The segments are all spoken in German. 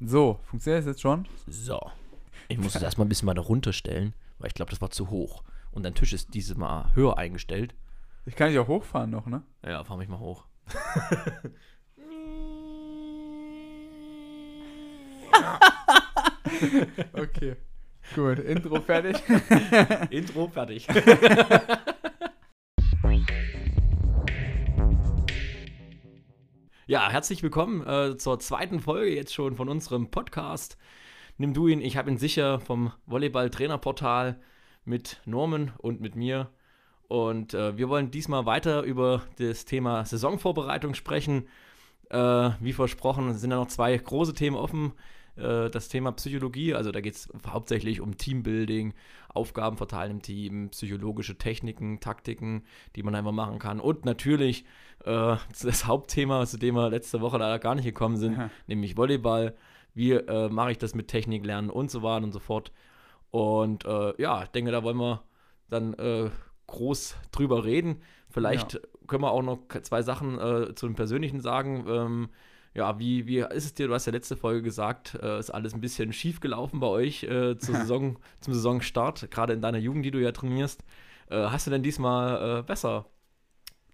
So, funktioniert das jetzt schon? So. Ich muss es erstmal ein bisschen weiter runterstellen, weil ich glaube, das war zu hoch. Und dein Tisch ist dieses Mal höher eingestellt. Ich kann dich auch hochfahren noch, ne? Ja, fahr mich mal hoch. Okay. Gut, Intro fertig. Intro fertig. ja, herzlich willkommen äh, zur zweiten Folge jetzt schon von unserem Podcast. Nimm du ihn, ich habe ihn sicher vom Volleyball-Trainerportal mit Norman und mit mir. Und äh, wir wollen diesmal weiter über das Thema Saisonvorbereitung sprechen. Äh, wie versprochen sind da noch zwei große Themen offen äh, das Thema Psychologie. Also da geht es hauptsächlich um Teambuilding, Aufgaben verteilen im Team, psychologische Techniken, Taktiken, die man einfach machen kann. Und natürlich äh, das Hauptthema, zu dem wir letzte Woche leider gar nicht gekommen sind, Aha. nämlich Volleyball. Wie äh, mache ich das mit Technik lernen und so weiter und so fort. Und äh, ja, ich denke, da wollen wir dann äh, groß drüber reden. Vielleicht Ja. können wir auch noch zwei Sachen äh, zu dem Persönlichen sagen. Ähm, ja, wie, wie ist es dir? Du hast ja letzte Folge gesagt, äh, ist alles ein bisschen schief gelaufen bei euch äh, zur Saison, zum Saisonstart, gerade in deiner Jugend, die du ja trainierst. Äh, hast du denn diesmal äh, besser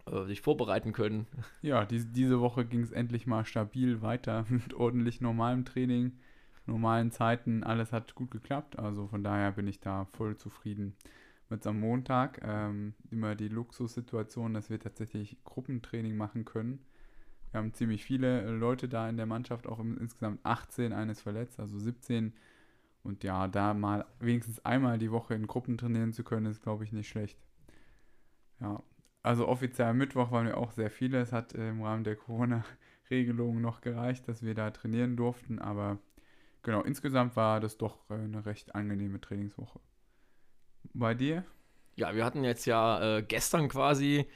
äh, dich vorbereiten können? Ja, dies, diese Woche ging es endlich mal stabil weiter mit ordentlich normalem Training, normalen Zeiten. Alles hat gut geklappt. Also von daher bin ich da voll zufrieden. Jetzt am Montag ähm, immer die Luxussituation, dass wir tatsächlich Gruppentraining machen können. Wir haben ziemlich viele äh, Leute da in der Mannschaft, auch insgesamt 18, eines verletzt, also 17. Und ja, da mal wenigstens einmal die Woche in Gruppen trainieren zu können, ist, glaube ich, nicht schlecht. Ja, also offiziell am Mittwoch waren wir auch sehr viele. Es hat äh, im Rahmen der Corona-Regelung noch gereicht, dass wir da trainieren durften. Aber genau, insgesamt war das doch äh, eine recht angenehme Trainingswoche. Bei dir? Ja, wir hatten jetzt ja äh, gestern quasi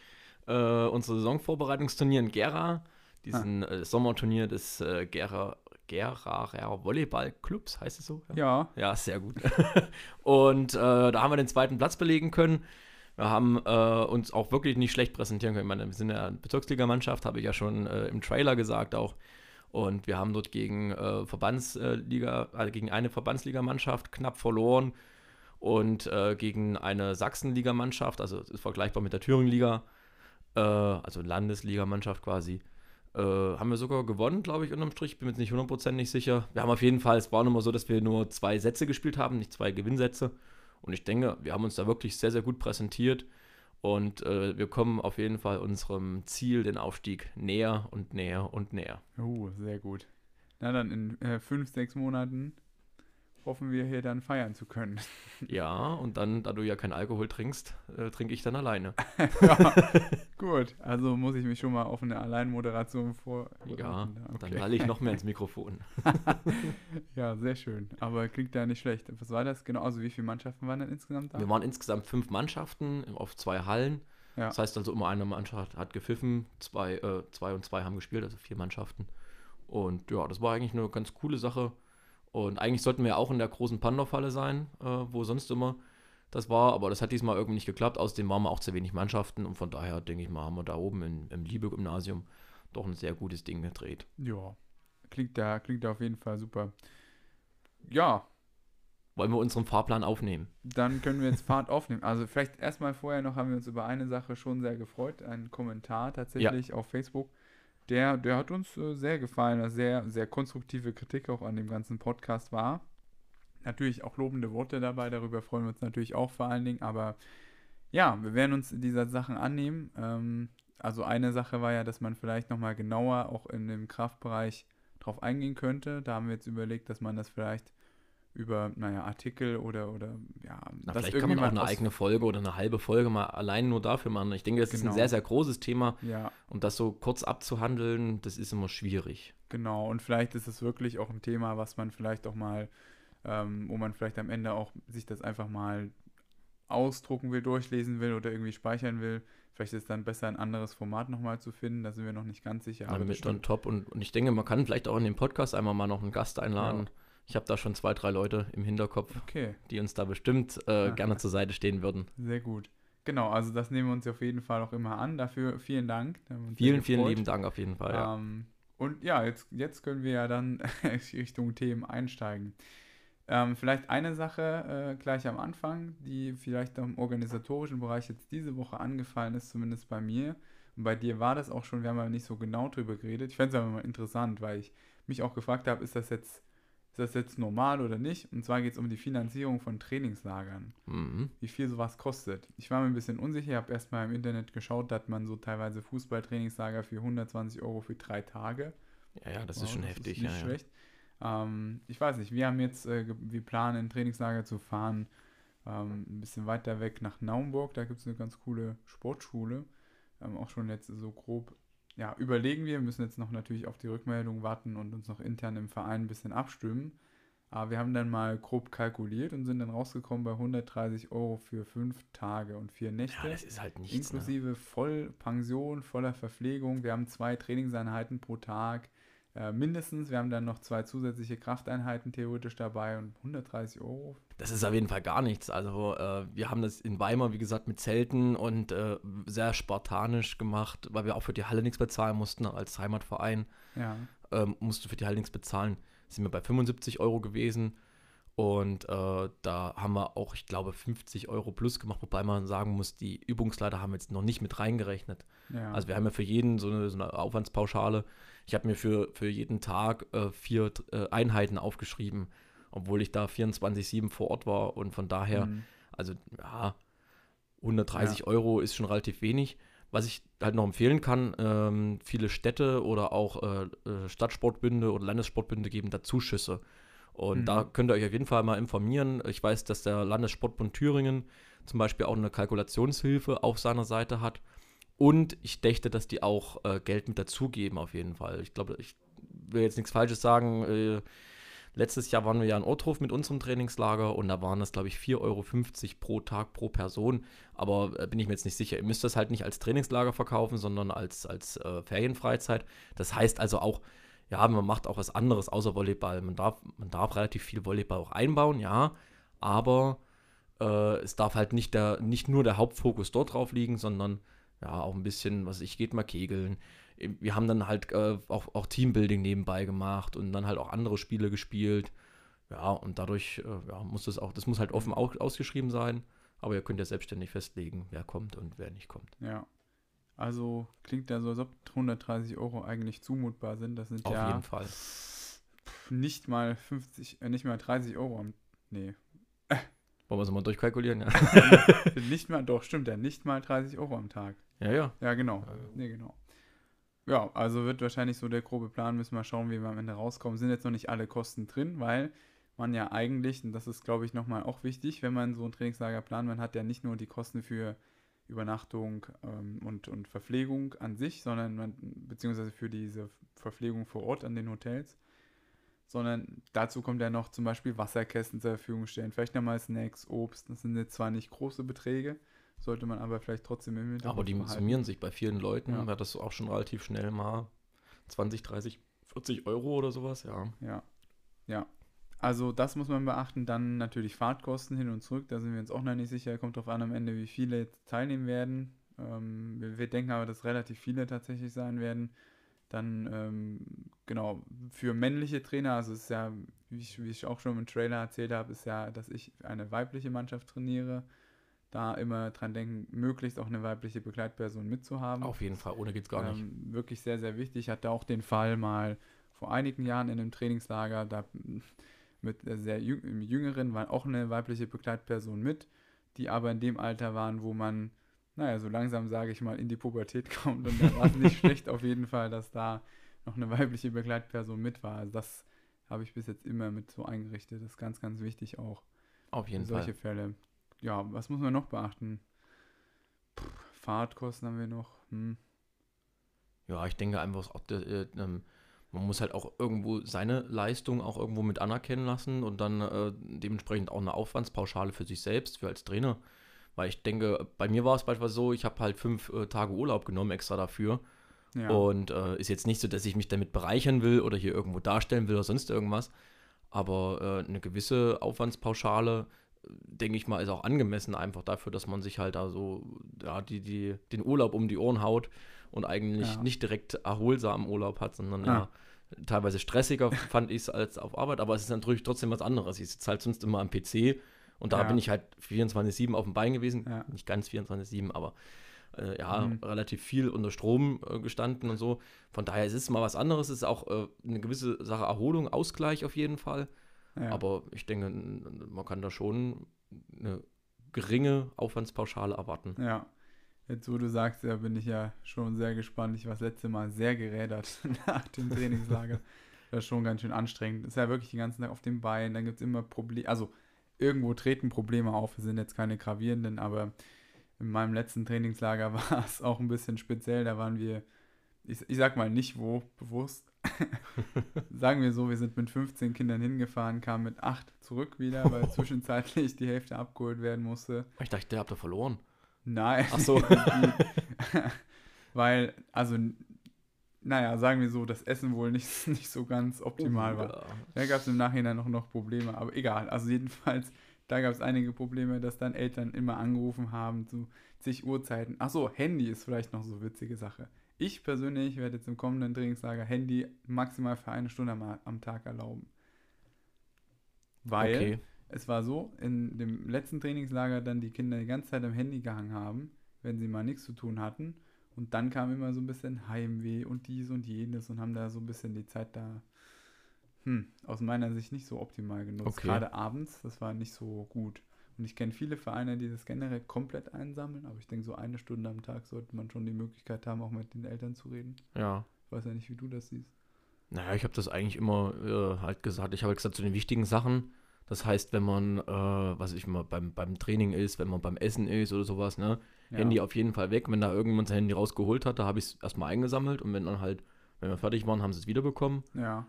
äh, unser Saisonvorbereitungsturnier in Gera, diesen äh, Sommerturnier des äh, Gera, Geraer Volleyballclubs, heißt es so? Ja, Ja, sehr gut. und äh, da haben wir den zweiten Platz belegen können. Wir haben äh, uns auch wirklich nicht schlecht präsentieren können. Ich meine, wir sind ja eine Bezirksligamannschaft, habe ich ja schon äh, im Trailer gesagt auch. Und wir haben dort gegen äh, Verbandsliga, also gegen eine Verbandsligamannschaft knapp verloren und äh, gegen eine Sachsenligamannschaft, also ist vergleichbar mit der Thüringenliga, äh, also Landesligamannschaft quasi, äh, haben wir sogar gewonnen, glaube ich, unterm Strich. Bin mir jetzt nicht hundertprozentig sicher. Wir haben auf jeden Fall, es war immer so, dass wir nur zwei Sätze gespielt haben, nicht zwei Gewinnsätze. Und ich denke, wir haben uns da wirklich sehr, sehr gut präsentiert. Und äh, wir kommen auf jeden Fall unserem Ziel, den Aufstieg, näher und näher und näher. oh, sehr gut. Na dann in äh, fünf, sechs Monaten hoffen wir hier dann feiern zu können. Ja, und dann, da du ja keinen Alkohol trinkst, äh, trinke ich dann alleine. ja, gut. Also muss ich mich schon mal auf eine Alleinmoderation vor. Ja, dann okay. halle ich noch mehr ins Mikrofon. Ja, sehr schön. Aber klingt da nicht schlecht. Was war das genau? Also wie viele Mannschaften waren denn insgesamt da? Wir waren insgesamt fünf Mannschaften auf zwei Hallen. Ja. Das heißt also, immer eine Mannschaft hat gepfiffen, zwei, äh, zwei und zwei haben gespielt, also vier Mannschaften. Und ja, das war eigentlich eine ganz coole Sache. Und eigentlich sollten wir auch in der großen Pandorf-Halle sein, äh, wo sonst immer das war, aber das hat diesmal irgendwie nicht geklappt. Außerdem waren wir auch zu wenig Mannschaften und von daher, denke ich mal, haben wir da oben in, im Liebe-Gymnasium doch ein sehr gutes Ding gedreht. Ja, klingt da, klingt da auf jeden Fall super. Ja, Wollen wir unseren Fahrplan aufnehmen? dann können wir jetzt Fahrt aufnehmen. Also vielleicht erstmal vorher noch haben wir uns über eine Sache schon sehr gefreut. Ein Kommentar tatsächlich auf Facebook. Der, der hat uns äh, sehr gefallen, eine sehr, sehr konstruktive Kritik auch an dem ganzen Podcast war. Natürlich auch lobende Worte dabei, darüber freuen wir uns natürlich auch vor allen Dingen, aber ja, wir werden uns dieser Sachen annehmen. Ähm, also eine Sache war ja, dass man vielleicht nochmal genauer auch in dem Kraftbereich drauf eingehen könnte. Da haben wir jetzt überlegt, dass man das vielleicht über, naja, Artikel oder, oder ja, Na, vielleicht kann man auch eine eigene Folge oder eine halbe Folge mal allein nur dafür machen. Ich denke, das ist Genau. ein sehr, sehr großes Thema Ja, und das so kurz abzuhandeln, das ist immer schwierig. genau. Und vielleicht ist es wirklich auch ein Thema, was man vielleicht auch mal, ähm, wo man vielleicht am Ende auch sich das einfach mal ausdrucken will, durchlesen will oder irgendwie speichern will. Vielleicht ist es dann besser, ein anderes Format nochmal zu finden. Da sind wir noch nicht ganz sicher. Ja, aber mit stimmt. top und, und ich denke, man kann vielleicht auch in dem Podcast einmal mal noch einen Gast einladen. Ich habe da schon zwei, drei Leute im Hinterkopf, Okay, die uns da bestimmt äh, gerne zur Seite stehen würden. sehr gut. Genau, also das nehmen wir uns auf jeden Fall auch immer an. Dafür vielen Dank. Vielen, vielen lieben Dank auf jeden Fall. Ja. Ähm, Und ja, jetzt, jetzt können wir ja dann Richtung Themen einsteigen. Ähm, vielleicht eine Sache äh, gleich am Anfang, die vielleicht im organisatorischen Bereich jetzt diese Woche angefallen ist, zumindest bei mir. Und bei dir war das auch schon, wir haben ja nicht so genau drüber geredet. Ich fände es aber mal interessant, weil ich mich auch gefragt habe, ist das jetzt das jetzt normal oder nicht? Und zwar geht es um die Finanzierung von Trainingslagern. Mhm. Wie viel sowas kostet. Ich war mir ein bisschen unsicher, habe erstmal im Internet geschaut, dass man so teilweise Fußballtrainingslager für 120 Euro für drei Tage. Ja, ja, das Wow, ist schon das heftig. Ist nicht ja, ja. schlecht. Ähm, ich weiß nicht, wir haben jetzt, äh, wir planen ein Trainingslager zu fahren, ähm, ein bisschen weiter weg nach Naumburg. Da gibt es eine ganz coole Sportschule. Ähm, auch schon jetzt so grob, ja, überlegen wir. Wir müssen jetzt noch natürlich auf die Rückmeldung warten und uns noch intern im Verein ein bisschen abstimmen. Aber wir haben dann mal grob kalkuliert und sind dann rausgekommen bei 130 Euro für fünf Tage und vier Nächte. Ja, das ist halt nichts. Ne? Inklusive Vollpension, voller Verpflegung. Wir haben zwei Trainingseinheiten pro Tag äh, mindestens. Wir haben dann noch zwei zusätzliche Krafteinheiten theoretisch dabei und 130 Euro. Das ist auf jeden Fall gar nichts. Also äh, wir haben das in Weimar, wie gesagt, mit Zelten und äh, sehr spartanisch gemacht, weil wir auch für die Halle nichts bezahlen mussten als Heimatverein. Ja, ähm, musste für die Halle nichts bezahlen. Sind wir bei 75 Euro gewesen. Und äh, da haben wir auch, ich glaube, 50 Euro plus gemacht, wobei man sagen muss, die Übungsleiter haben jetzt noch nicht mit reingerechnet. ja. Also wir haben ja für jeden so eine, so eine Aufwandspauschale. Ich habe mir für, für jeden Tag äh, vier äh, Einheiten aufgeschrieben, obwohl ich da 24-7 vor Ort war. Und von daher, Mhm. also ja, 130 Euro ist schon relativ wenig. Was ich halt noch empfehlen kann, ähm, viele Städte oder auch äh, äh, Stadtsportbünde oder Landessportbünde geben da Zuschüsse. Und Mhm. da könnt ihr euch auf jeden Fall mal informieren. Ich weiß, dass der Landessportbund Thüringen zum Beispiel auch eine Kalkulationshilfe auf seiner Seite hat. Und ich dächte, dass die auch äh, Geld mit dazugeben, auf jeden Fall. Ich glaube, ich will jetzt nichts Falsches sagen. Äh, letztes Jahr waren wir ja in Ottruf mit unserem Trainingslager und da waren das, glaube ich, 4,50 Euro pro Tag pro Person. Aber äh, bin ich mir jetzt nicht sicher. Ihr müsst das halt nicht als Trainingslager verkaufen, sondern als, als äh, Ferienfreizeit. Das heißt also auch, ja, man macht auch was anderes außer Volleyball. Man darf, man darf relativ viel Volleyball auch einbauen, ja, aber äh, es darf halt nicht, der, nicht nur der Hauptfokus dort drauf liegen, sondern ja, auch ein bisschen, was ich, geht mal kegeln. Wir haben dann halt äh, auch, auch Teambuilding nebenbei gemacht und dann halt auch andere Spiele gespielt. Ja, und dadurch äh, ja, muss das auch, das muss halt offen au ausgeschrieben sein, aber ihr könnt ja selbstständig festlegen, wer kommt und wer nicht kommt. ja. Also klingt ja so, als ob 130 Euro eigentlich zumutbar sind. Das sind Auf ja jeden Fall. nicht mal 50, äh, nicht mal 30 Euro am. Nee. Wollen wir es mal durchkalkulieren? Ja, nicht mal, doch, stimmt ja, nicht mal 30 Euro am Tag. ja. ja. Ja, genau. Ja. Nee, genau. Ja, also wird wahrscheinlich so der grobe Plan, müssen wir schauen, wie wir am Ende rauskommen. Sind jetzt noch nicht alle Kosten drin, weil man ja eigentlich, und das ist, glaube ich, nochmal auch wichtig, wenn man so ein Trainingslager plant, man hat ja nicht nur die Kosten für Übernachtung ähm, und, und Verpflegung an sich, sondern man, beziehungsweise für diese Verpflegung vor Ort an den Hotels, sondern dazu kommt ja noch zum Beispiel Wasserkästen zur Verfügung stellen, vielleicht nochmal Snacks, Obst, das sind jetzt zwar nicht große Beträge, sollte man aber vielleicht trotzdem im Hinterkopf Aber die behalten. summieren sich bei vielen Leuten, Ja. ja. das auch schon relativ schnell mal 20, 30, 40 Euro oder sowas, ja. Ja, ja. Also das muss man beachten. Dann natürlich Fahrtkosten hin und zurück. Da sind wir uns auch noch nicht sicher. Kommt drauf an am Ende, wie viele jetzt teilnehmen werden. Ähm, wir, wir denken aber, dass relativ viele tatsächlich sein werden. Dann, ähm, genau, für männliche Trainer, also es ist ja, wie ich, wie ich auch schon im Trailer erzählt habe, ist ja, dass ich eine weibliche Mannschaft trainiere. Da immer dran denken, möglichst auch eine weibliche Begleitperson mitzuhaben. Auf jeden Fall, ohne geht's gar nicht. Ähm, wirklich sehr, sehr wichtig. Ich hatte auch den Fall mal vor einigen Jahren in einem Trainingslager, da mit der sehr Jüngeren war auch eine weibliche Begleitperson mit, die aber in dem Alter waren, wo man, naja, so langsam sage ich mal, in die Pubertät kommt. Und da war es nicht schlecht auf jeden Fall, dass da noch eine weibliche Begleitperson mit war. Also das habe ich bis jetzt immer mit so eingerichtet. Das ist ganz, ganz wichtig auch Auf jeden solche Fall. Fälle. Ja, was muss man noch beachten? Puh, Fahrtkosten haben wir noch. Hm. Ja, ich denke einfach, auch, der, äh, ähm, man muss halt auch irgendwo seine Leistung auch irgendwo mit anerkennen lassen und dann äh, dementsprechend auch eine Aufwandspauschale für sich selbst, für als Trainer. Weil ich denke, bei mir war es beispielsweise so, ich habe halt fünf äh, Tage Urlaub genommen extra dafür. Ja. Und äh, ist jetzt nicht so, dass ich mich damit bereichern will oder hier irgendwo darstellen will oder sonst irgendwas. Aber äh, eine gewisse Aufwandspauschale, denke ich mal, ist auch angemessen einfach dafür, dass man sich halt da so ja, die, die, den Urlaub um die Ohren haut und eigentlich Ja. nicht direkt erholsamen Urlaub hat, sondern ja, Ja. teilweise stressiger fand ich es als auf Arbeit, aber es ist natürlich trotzdem was anderes. Ich sitze halt sonst immer am PC und da bin ich halt 24-7 auf dem Bein gewesen. Nicht ganz 24-7, aber äh, ja, Mhm. relativ viel unter Strom äh, gestanden und so. Von daher ist es mal was anderes. Es ist auch äh, eine gewisse Sache Erholung, Ausgleich auf jeden Fall. Aber ich denke, man kann da schon eine geringe Aufwandspauschale erwarten. Ja. Jetzt, wo du sagst, ja, bin ich ja schon sehr gespannt. Ich war das letzte Mal sehr gerädert nach dem Trainingslager. Das ist schon ganz schön anstrengend. Ist ja wirklich den ganzen Tag auf dem Bein. Dann gibt es immer Probleme. Also, irgendwo treten Probleme auf. Es sind jetzt keine gravierenden, aber in meinem letzten Trainingslager war es auch ein bisschen speziell. Da waren wir, ich, ich sag mal nicht wo, bewusst. Sagen wir so, wir sind mit 15 Kindern hingefahren, kamen mit 8 zurück wieder, weil zwischenzeitlich die Hälfte abgeholt werden musste. Ich dachte, der habt ihr verloren. Nein. Ach so. Weil, also, naja, sagen wir so, das Essen wohl nicht, nicht so ganz optimal war. Ja. Da gab es im Nachhinein noch, noch Probleme, aber egal. Also jedenfalls, da gab es einige Probleme, dass dann Eltern immer angerufen haben zu zig Uhrzeiten. Ach so, Handy ist vielleicht noch so eine witzige Sache. Ich persönlich werde jetzt im kommenden Trainingslager Handy maximal für eine Stunde am, am Tag erlauben. Weil Okay. Es war so, in dem letzten Trainingslager dann die Kinder die ganze Zeit am Handy gehangen haben, wenn sie mal nichts zu tun hatten. Und dann kam immer so ein bisschen Heimweh und dies und jenes und haben da so ein bisschen die Zeit da, hm, aus meiner Sicht nicht so optimal genutzt. Okay. Gerade abends, das war nicht so gut. Und ich kenne viele Vereine, die das generell komplett einsammeln, aber ich denke, so eine Stunde am Tag sollte man schon die Möglichkeit haben, auch mit den Eltern zu reden. Ja. Ich weiß ja nicht, wie du das siehst. Naja, ich habe das eigentlich immer äh, halt gesagt. Ich habe gesagt, zu den wichtigen Sachen. Das heißt, wenn man, äh, was ich mal beim, beim Training ist, wenn man beim Essen ist oder sowas, ne? Ja. Handy auf jeden Fall weg. Wenn da irgendjemand sein Handy rausgeholt hat, da habe ich es erstmal eingesammelt und wenn dann halt, wenn wir fertig waren, haben sie es wiederbekommen. Ja.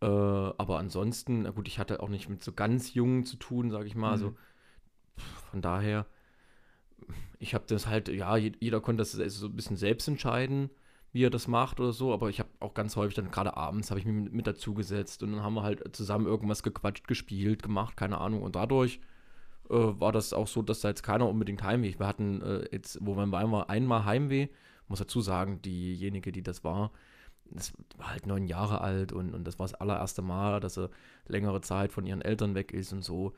Äh, aber ansonsten, na gut, ich hatte auch nicht mit so ganz Jungen zu tun, sage ich mal. Also Mhm. pff, von daher, ich habe das halt, ja, je- jeder konnte das so ein bisschen selbst entscheiden, wie er das macht oder so. Aber ich habe auch ganz häufig dann gerade abends habe ich mich mit, dazu gesetzt und dann haben wir halt zusammen irgendwas gequatscht, gespielt, gemacht, keine Ahnung. Und dadurch äh, war das auch so, dass da jetzt keiner unbedingt Heimweh. Wir hatten äh, jetzt, wo wir einmal, einmal Heimweh, muss dazu sagen, diejenige, die das war, das war halt neun Jahre alt und, und das war das allererste Mal, dass sie längere Zeit von ihren Eltern weg ist und so.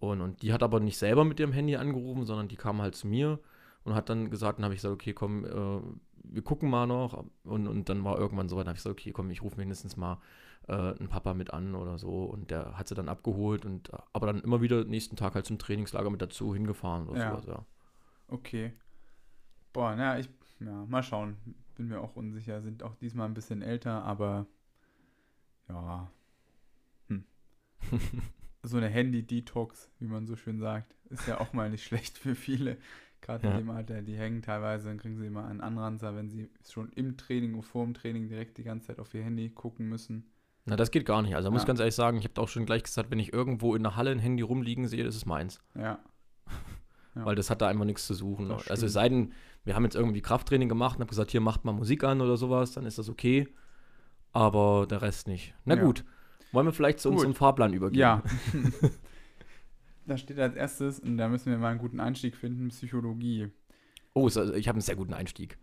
Und, und die hat aber nicht selber mit ihrem Handy angerufen, sondern die kam halt zu mir und hat dann gesagt, dann habe ich gesagt, okay, komm, äh, wir gucken mal noch. Und, und dann war irgendwann so weit, dann habe ich gesagt, okay, komm, ich rufe mindestens mal äh, einen Papa mit an oder so. Und der hat sie dann abgeholt und äh, aber dann immer wieder nächsten Tag halt zum Trainingslager mit dazu hingefahren oder Ja. sowas, ja. Okay. Boah, naja, ich, ja, mal schauen. Bin mir auch unsicher. Sind auch diesmal ein bisschen älter, aber ja. Hm. So eine Handy-Detox, wie man so schön sagt, ist ja auch mal nicht schlecht für viele. Gerade Ja. in dem Alter, die hängen teilweise, dann kriegen sie immer einen Anranzer, wenn sie schon im Training und vor dem Training direkt die ganze Zeit auf ihr Handy gucken müssen. Na, das geht gar nicht. Also, ich muss Ja. ganz ehrlich sagen, ich habe auch schon gleich gesagt, wenn ich irgendwo in der Halle ein Handy rumliegen sehe, das ist meins. Ja. Ja. Weil das hat da einfach nichts zu suchen. Das Also, es sei denn, wir haben jetzt irgendwie Krafttraining gemacht und habe gesagt, hier macht mal Musik an oder sowas, dann ist das okay. Aber der Rest nicht. Na gut. Wollen wir vielleicht zu Gut. unserem Fahrplan übergehen? Ja. da steht als erstes, und da müssen wir mal einen guten Einstieg finden, Psychologie. Oh, also- ich habe einen sehr guten Einstieg.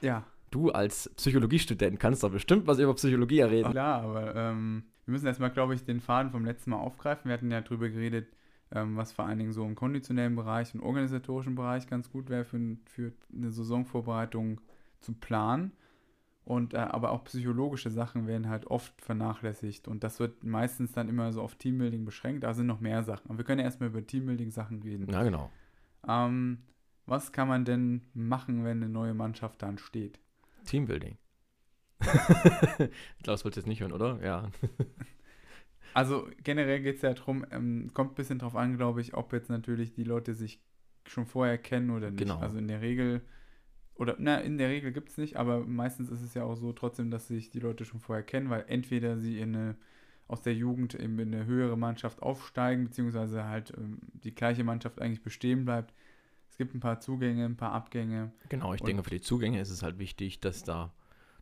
Ja, Du als Psychologiestudent kannst doch bestimmt was über Psychologie reden. Klar, aber ähm, wir müssen erstmal, glaube ich, den Faden vom letzten Mal aufgreifen. Wir hatten ja drüber geredet, ähm, was vor allen Dingen so im konditionellen Bereich und organisatorischen Bereich ganz gut wäre für, für eine Saisonvorbereitung zu planen. Und äh, aber auch psychologische Sachen werden halt oft vernachlässigt. Und das wird meistens dann immer so auf Teambuilding beschränkt. Da sind noch mehr Sachen. Aber wir können ja erstmal über Teambuilding-Sachen reden. Ja, genau. Ähm, was kann man denn machen, wenn eine neue Mannschaft dann steht? Teambuilding. Klaus wollte jetzt nicht hören, oder? Ja. Also generell geht es ja darum, ähm, kommt ein bisschen drauf an, glaube ich, ob jetzt natürlich die Leute sich schon vorher kennen oder nicht. Genau. Also in der Regel, oder na, in der Regel gibt es nicht, aber meistens ist es ja auch so trotzdem, dass sich die Leute schon vorher kennen, weil entweder sie in eine, aus der Jugend in eine höhere Mannschaft aufsteigen, beziehungsweise halt ähm, die gleiche Mannschaft eigentlich bestehen bleibt. Es gibt ein paar Zugänge, ein paar Abgänge. Genau, ich Und- denke, für die Zugänge ist es halt wichtig, dass da,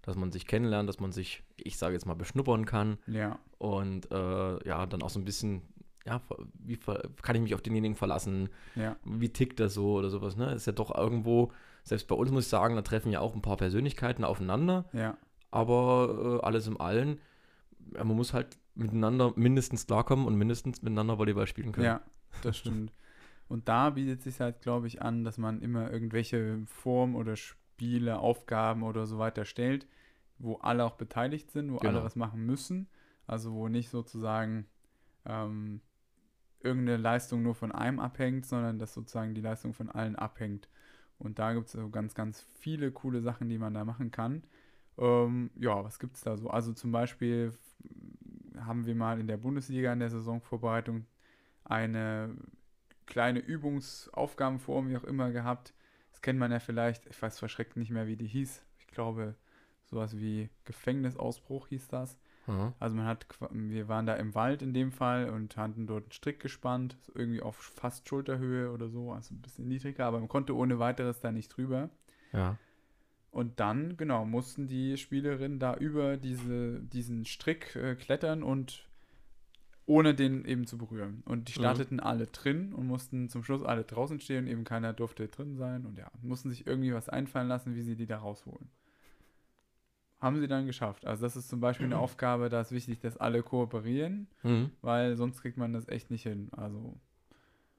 dass man sich kennenlernt, dass man sich, ich sage jetzt mal, beschnuppern kann Ja, und äh, ja, dann auch so ein bisschen ja, wie kann ich mich auf denjenigen verlassen? Ja. Wie tickt das so oder sowas, ne? Ist ja doch irgendwo, selbst bei uns muss ich sagen, da treffen ja auch ein paar Persönlichkeiten aufeinander. Ja. Aber äh, alles im Allen, man muss halt miteinander mindestens klarkommen und mindestens miteinander Volleyball spielen können. Ja, das stimmt. und da bietet sich halt, glaube ich, an, dass man immer irgendwelche Formen oder Spiele, Aufgaben oder so weiter stellt, wo alle auch beteiligt sind, wo Genau. alle was machen müssen. Also wo nicht sozusagen ähm, irgendeine Leistung nur von einem abhängt, sondern dass sozusagen die Leistung von allen abhängt. Und da gibt es so ganz, ganz viele coole Sachen, die man da machen kann. Ähm, ja, was gibt es da so? Also zum Beispiel haben wir mal in der Bundesliga in der Saisonvorbereitung eine kleine Übungsaufgabenform, wie auch immer, gehabt. Das kennt man ja vielleicht, ich weiß verschreckt nicht mehr, wie die hieß. Ich glaube, sowas wie Gefängnisausbruch hieß das. Mhm. Also man hat, wir waren da im Wald in dem Fall und hatten dort einen Strick gespannt, irgendwie auf fast Schulterhöhe oder so, also ein bisschen niedriger, aber man konnte ohne weiteres da nicht drüber. Ja. Und dann, genau, mussten die Spielerinnen da über diese, diesen Strick äh, klettern und ohne den eben zu berühren. Und die Mhm. starteten alle drin und mussten zum Schluss alle draußen stehen, eben keiner durfte drin sein und ja, mussten sich irgendwie was einfallen lassen, wie sie die da rausholen. Haben sie dann geschafft. Also das ist zum Beispiel eine Aufgabe, da ist wichtig, dass alle kooperieren, Mhm. weil sonst kriegt man das echt nicht hin. Also,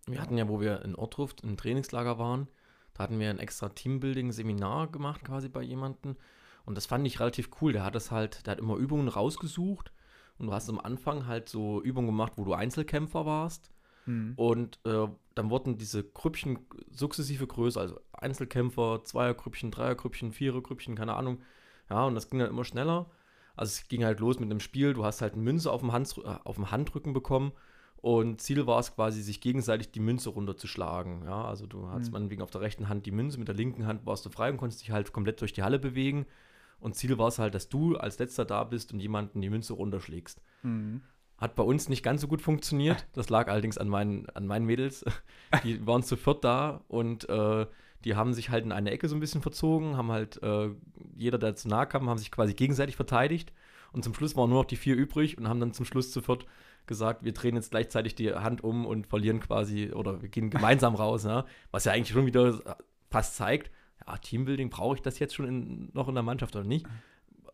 Wir hatten ja, wo wir in Ortruft im Trainingslager waren, da hatten wir ein extra Teambuilding-Seminar gemacht quasi bei jemandem. Und das fand ich relativ cool. Der hat das halt, der hat immer Übungen rausgesucht und du hast am Anfang halt so Übungen gemacht, wo du Einzelkämpfer warst. hm. Und äh, dann wurden diese Grüppchen sukzessive größer, also Einzelkämpfer, Zweiergrüppchen, Dreiergrüppchen, Vierergrüppchen, keine Ahnung. Ja, und das ging dann immer schneller. Also es ging halt los mit dem Spiel, du hast halt eine Münze auf dem, Hand, äh, auf dem Handrücken bekommen und Ziel war es quasi, sich gegenseitig die Münze runterzuschlagen. Ja, also du hast Mhm. meinetwegen auf der rechten Hand die Münze, mit der linken Hand warst du frei und konntest dich halt komplett durch die Halle bewegen. Und Ziel war es halt, dass du als letzter da bist und jemanden die Münze runterschlägst. Hm. Hat bei uns nicht ganz so gut funktioniert. Das lag allerdings an meinen, an meinen Mädels. Die waren zu viert da und äh, die haben sich halt in eine Ecke so ein bisschen verzogen, haben halt, äh, jeder, der zu nahe kam, haben sich quasi gegenseitig verteidigt. Und zum Schluss waren nur noch die vier übrig und haben dann zum Schluss zu viert gesagt, wir drehen jetzt gleichzeitig die Hand um und verlieren quasi oder wir gehen gemeinsam raus. Ne? Was ja eigentlich schon wieder fast zeigt, ja, Teambuilding, brauche ich das jetzt schon in, noch in der Mannschaft oder nicht?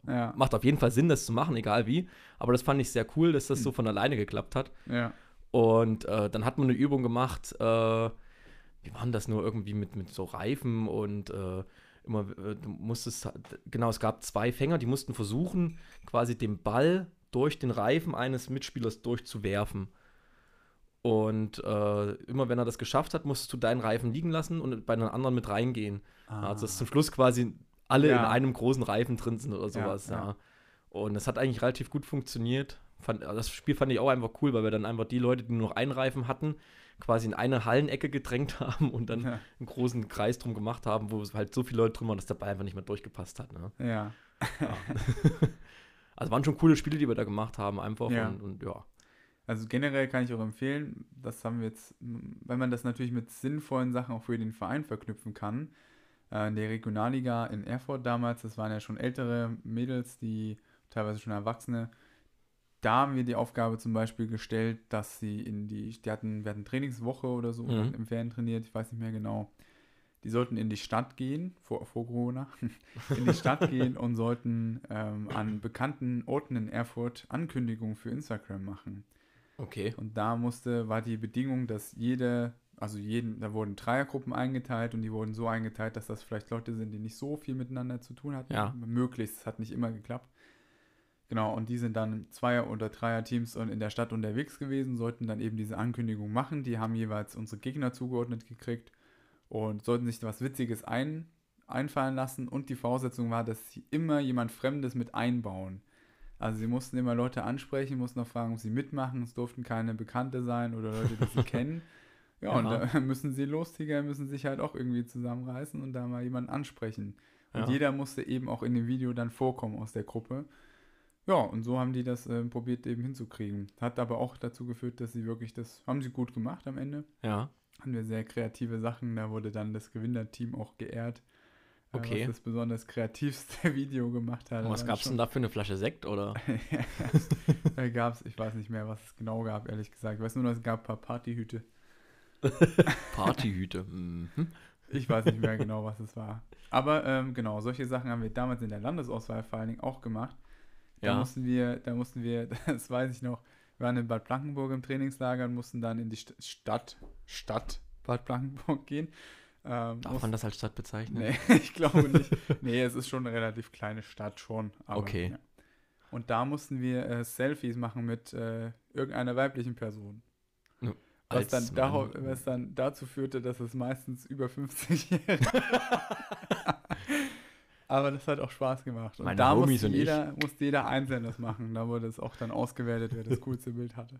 Ja, Macht auf jeden Fall Sinn, das zu machen, egal wie. Aber das fand ich sehr cool, dass das so von alleine geklappt hat. ja. Und äh, dann hat man eine Übung gemacht, äh, wie war denn das nur irgendwie mit, mit so Reifen und äh, immer, äh, du musstest, genau, es gab zwei Fänger, die mussten versuchen, quasi den Ball durch den Reifen eines Mitspielers durchzuwerfen. Und äh, immer wenn er das geschafft hat, musstest du deinen Reifen liegen lassen und bei einem anderen mit reingehen. Ah. Also dass zum Schluss quasi alle Ja. in einem großen Reifen drin sind oder sowas, ja. ja. Und das hat eigentlich relativ gut funktioniert. Fand, das Spiel fand ich auch einfach cool, weil wir dann einfach die Leute, die nur noch einen Reifen hatten, quasi in eine Hallenecke gedrängt haben und dann Ja. einen großen Kreis drum gemacht haben, wo es halt so viele Leute drin waren, dass der Ball einfach nicht mehr durchgepasst hat. Ne? ja. Ja. also waren schon coole Spiele, die wir da gemacht haben, einfach. Ja. Und, und ja. Also generell kann ich auch empfehlen, das haben wir jetzt, wenn man das natürlich mit sinnvollen Sachen auch für den Verein verknüpfen kann. Äh, in der Regionalliga in Erfurt damals, das waren ja schon ältere Mädels, die teilweise schon Erwachsene. Da haben wir die Aufgabe zum Beispiel gestellt, dass sie in die, die hatten, wir hatten Trainingswoche oder so Mhm. im Ferien trainiert, ich weiß nicht mehr genau. Die sollten in die Stadt gehen, vor, vor Corona, in die Stadt gehen und sollten ähm, an bekannten Orten in Erfurt Ankündigungen für Instagram machen. Okay. Und da musste, war die Bedingung, dass jede, also jeden, da wurden Dreiergruppen eingeteilt und die wurden so eingeteilt, dass das vielleicht Leute sind, die nicht so viel miteinander zu tun hatten. Ja. Möglichst, es hat nicht immer geklappt. Genau, und die sind dann Zweier- oder Dreier-Teams und in der Stadt unterwegs gewesen, sollten dann eben diese Ankündigung machen. Die haben jeweils unsere Gegner zugeordnet gekriegt und sollten sich was Witziges ein, einfallen lassen. Und die Voraussetzung war, dass sie immer jemand Fremdes mit einbauen. Also sie mussten immer Leute ansprechen, mussten auch fragen, ob sie mitmachen. Es durften keine Bekannte sein oder Leute, die sie kennen. Ja, und Aha. da müssen sie Lostiger, müssen sich halt auch irgendwie zusammenreißen und da mal jemanden ansprechen. Und Ja. jeder musste eben auch in dem Video dann vorkommen aus der Gruppe. Ja, und so haben die das äh, probiert eben hinzukriegen. Hat aber auch dazu geführt, dass sie wirklich das, haben sie gut gemacht am Ende. Ja. Hatten wir sehr kreative Sachen, da wurde dann das Gewinnerteam auch geehrt. äh, Okay. was das besonders kreativste Video gemacht hat. Und was Da gab es denn da für eine Flasche Sekt oder? da gab es, ich weiß nicht mehr, was es genau gab, ehrlich gesagt. Ich weiß nur, dass es gab ein paar Partyhüte. Partyhüte. Mhm. Ich weiß nicht mehr genau, was es war. Aber ähm, genau, solche Sachen haben wir damals in der Landesauswahl vor allen Dingen auch gemacht. Da Ja. mussten wir, da mussten wir, das weiß ich noch, wir waren in Bad Blankenburg im Trainingslager und mussten dann in die St Stadt, Stadt Bad Blankenburg gehen. Ähm, Darf man das als Stadt bezeichnen? Nee, ich glaube nicht. Nee, es ist schon eine relativ kleine Stadt schon. Aber, Okay. Ja. Und da mussten wir äh, Selfies machen mit äh, irgendeiner weiblichen Person. Was dann, darauf, was dann dazu führte, dass es meistens über 50-Jährige Aber das hat auch Spaß gemacht. Und Meine da Homies musste und jeder, musste jeder einzeln das machen. Da wurde es auch dann ausgewertet, wer das coolste Bild hatte.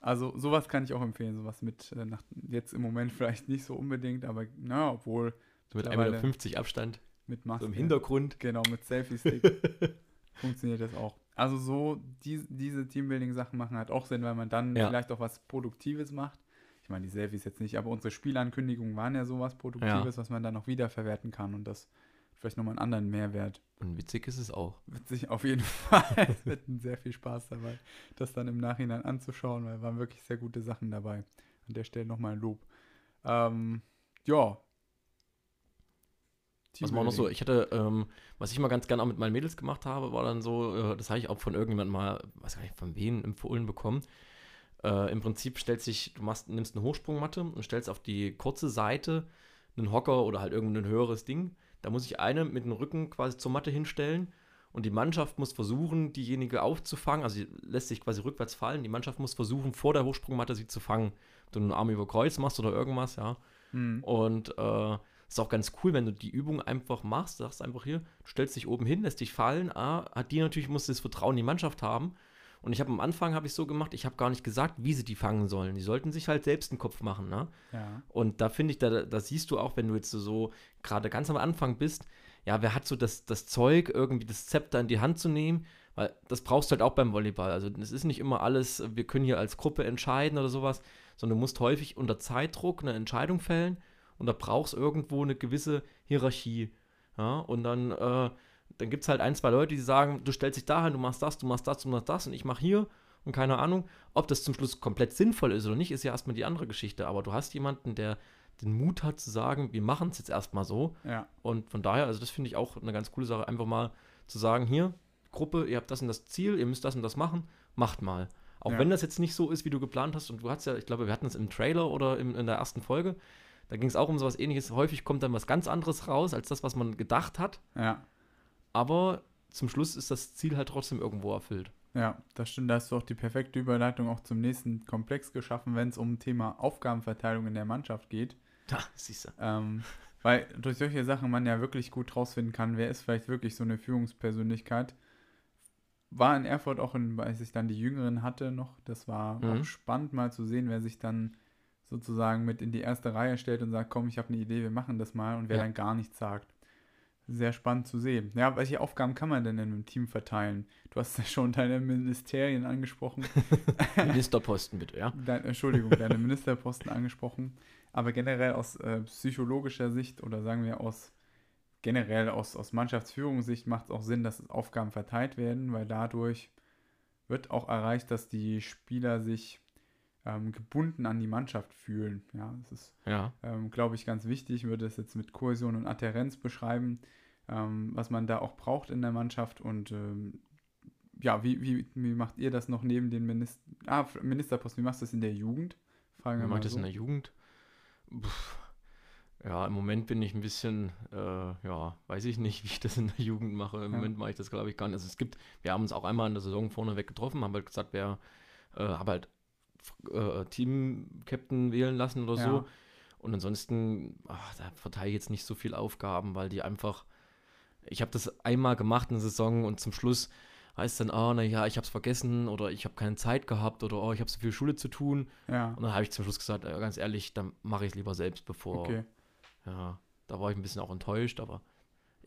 Also sowas kann ich auch empfehlen. Sowas mit äh, nach, jetzt im Moment vielleicht nicht so unbedingt, aber na, obwohl So mit mittlerweile 1,50 Meter Abstand. mit Maske. So im Hintergrund. Genau, mit Selfie-Stick funktioniert das auch. Also so, die, diese Teambuilding-Sachen machen halt auch Sinn, weil man dann Ja. vielleicht auch was Produktives macht. Ich meine, die Selfies jetzt nicht, aber unsere Spielankündigungen waren ja sowas Produktives, was man dann auch wiederverwerten kann und das vielleicht nochmal einen anderen Mehrwert. Und witzig ist es auch. Witzig auf jeden Fall. es wird sehr viel Spaß dabei, das dann im Nachhinein anzuschauen, weil waren wirklich sehr gute Sachen dabei. An der Stelle nochmal ein Lob. Ähm, ja. Was war noch so? Ich hatte, ähm, was ich mal ganz gerne auch mit meinen Mädels gemacht habe, war dann so, äh, das habe ich auch von irgendjemandem mal, weiß gar nicht von wem, empfohlen bekommen. Äh, Im Prinzip stellt sich, du machst, nimmst eine Hochsprungmatte und stellst auf die kurze Seite einen Hocker oder halt irgendein höheres Ding. Da muss ich eine mit dem Rücken quasi zur Matte hinstellen und die Mannschaft muss versuchen, diejenige aufzufangen. Also sie lässt sich quasi rückwärts fallen. Die Mannschaft muss versuchen, vor der Hochsprungmatte sie zu fangen. Ob du einen Arm über Kreuz machst oder irgendwas, ja. Hm. Und äh, ist auch ganz cool, wenn du die Übung einfach machst, sagst einfach hier, du stellst dich oben hin, lässt dich fallen. Ah, hat die natürlich muss das Vertrauen in die Mannschaft haben. Und ich habe am Anfang habe ich so gemacht, ich habe gar nicht gesagt, wie sie die fangen sollen. Die sollten sich halt selbst einen Kopf machen, ne? Ja. Und da finde ich, da, da siehst du auch, wenn du jetzt so, so gerade ganz am Anfang bist, ja, wer hat so das, das Zeug, irgendwie das Zepter in die Hand zu nehmen? Weil das brauchst du halt auch beim Volleyball. Also es ist nicht immer alles, wir können hier als Gruppe entscheiden oder sowas, sondern du musst häufig unter Zeitdruck eine Entscheidung fällen und da brauchst irgendwo eine gewisse Hierarchie. Ja, und dann, äh, dann gibt es halt ein, zwei Leute, die sagen, du stellst dich dahin, du machst das, du machst das, du machst das und ich mache hier und keine Ahnung. Ob das zum Schluss komplett sinnvoll ist oder nicht, ist ja erstmal die andere Geschichte. Aber du hast jemanden, der den Mut hat zu sagen, wir machen es jetzt erstmal so. Ja. Und von daher, also das finde ich auch eine ganz coole Sache, einfach mal zu sagen, hier, Gruppe, ihr habt das und das Ziel, ihr müsst das und das machen, macht mal. Auch Ja. wenn das jetzt nicht so ist, wie du geplant hast, und du hast ja, ich glaube, wir hatten es im Trailer oder im, in der ersten Folge, da ging es auch um sowas ähnliches. Häufig kommt dann was ganz anderes raus, als das, was man gedacht hat. Ja. Aber zum Schluss ist das Ziel halt trotzdem irgendwo erfüllt. Ja, das stimmt. Da hast du auch die perfekte Überleitung auch zum nächsten Komplex geschaffen, wenn es um Thema Aufgabenverteilung in der Mannschaft geht. Da, siehst du. Ähm, weil durch solche Sachen man ja wirklich gut rausfinden kann, wer ist vielleicht wirklich so eine Führungspersönlichkeit. War in Erfurt auch, in, als ich dann die Jüngeren hatte noch, das war Mhm. auch spannend mal zu sehen, wer sich dann sozusagen mit in die erste Reihe stellt und sagt, komm, ich habe eine Idee, wir machen das mal und wer Ja. dann gar nichts sagt. Sehr spannend zu sehen. Ja, welche Aufgaben kann man denn in einem Team verteilen? Du hast ja schon deine Ministerien angesprochen. Ministerposten bitte, ja. Dein, Entschuldigung, deine Ministerposten angesprochen. Aber generell aus äh, psychologischer Sicht oder sagen wir aus generell aus, aus Mannschaftsführungssicht macht es auch Sinn, dass Aufgaben verteilt werden, weil dadurch wird auch erreicht, dass die Spieler sich ähm, gebunden an die Mannschaft fühlen. Ja, das ist Ja. ähm, glaube ich, ganz wichtig. Ich würde das jetzt mit Kohäsion und Adhärenz beschreiben, ähm, was man da auch braucht in der Mannschaft. Und ähm, ja, wie, wie, wie macht ihr das noch neben den Minister ah, Ministerposten? Wie machst du das in der Jugend? Fragen Wie wir mal macht das so. in der Jugend? Puh. Ja, im Moment bin ich ein bisschen, äh, ja, weiß ich nicht, wie ich das in der Jugend mache. Im Ja. Moment mache ich das, glaube ich, gar nicht. Also es gibt, wir haben uns auch einmal in der Saison vorneweg getroffen, haben halt gesagt, wer, äh, haben halt äh, Team-Captain wählen lassen oder Ja. so. Und ansonsten, ach, da verteile ich jetzt nicht so viel Aufgaben, weil die einfach, ich habe das einmal gemacht in der Saison und zum Schluss heißt dann, ah, naja, ich habe es vergessen oder ich habe keine Zeit gehabt oder oh, ich habe so viel Schule zu tun. Ja, Und dann habe ich zum Schluss gesagt, äh, ganz ehrlich, dann mache ich es lieber selbst, bevor. okay. Ja, da war ich ein bisschen auch enttäuscht, aber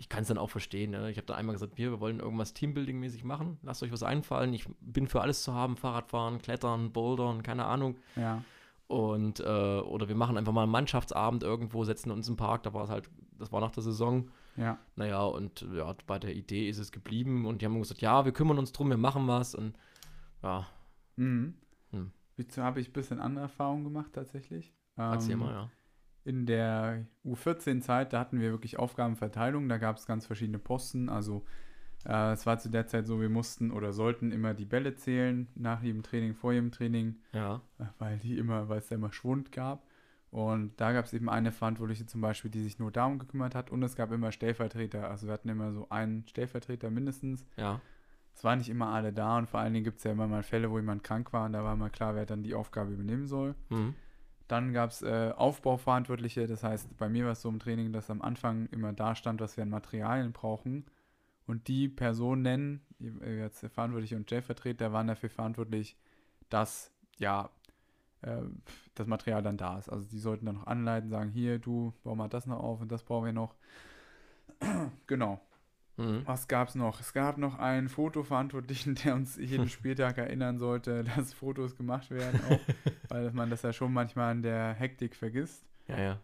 ich kann es dann auch verstehen. Ne? Ich habe dann einmal gesagt, wir, wir wollen irgendwas Teambuilding-mäßig machen. Lasst euch was einfallen. Ich bin für alles zu haben: Fahrradfahren, Klettern, Bouldern, keine Ahnung. Ja, Und, äh, oder wir machen einfach mal einen Mannschaftsabend irgendwo, setzen uns im Park. Da war es halt, das war nach der Saison. Ja. Naja, und ja, bei der Idee ist es geblieben und die haben gesagt, ja, wir kümmern uns drum, wir machen was und ja, Mhm. Hm. Dazu habe ich ein bisschen andere Erfahrungen gemacht tatsächlich. erzähl Ähm, mal, ja. In der U14-Zeit, da hatten wir wirklich Aufgabenverteilung, da gab es ganz verschiedene Posten. Also äh, es war zu der Zeit so, wir mussten oder sollten immer die Bälle zählen, nach jedem Training, vor jedem Training, Ja, äh, weil die immer, weil es da immer Schwund gab. Und da gab es eben eine Verantwortliche zum Beispiel, die sich nur darum gekümmert hat. Und es gab immer Stellvertreter. Also wir hatten immer so einen Stellvertreter mindestens. ja, Es waren nicht immer alle da und vor allen Dingen gibt es ja immer mal Fälle, wo jemand krank war und da war mal klar, wer dann die Aufgabe übernehmen soll. mhm. Dann gab es äh, Aufbauverantwortliche, das heißt, bei mir war es so im Training, dass am Anfang immer da stand, was wir an Materialien brauchen. Und die Personen, äh, jetzt Verantwortliche und Stellvertreter, waren dafür verantwortlich, dass ja äh, das Material dann da ist. Also die sollten dann noch anleiten, sagen, hier, du, bau mal das noch auf und das brauchen wir noch. genau. Mhm. Was gab es noch? Es gab noch einen Fotoverantwortlichen, der uns jeden Spieltag erinnern sollte, dass Fotos gemacht werden, auch, weil man das ja schon manchmal in der Hektik vergisst. ja, ja,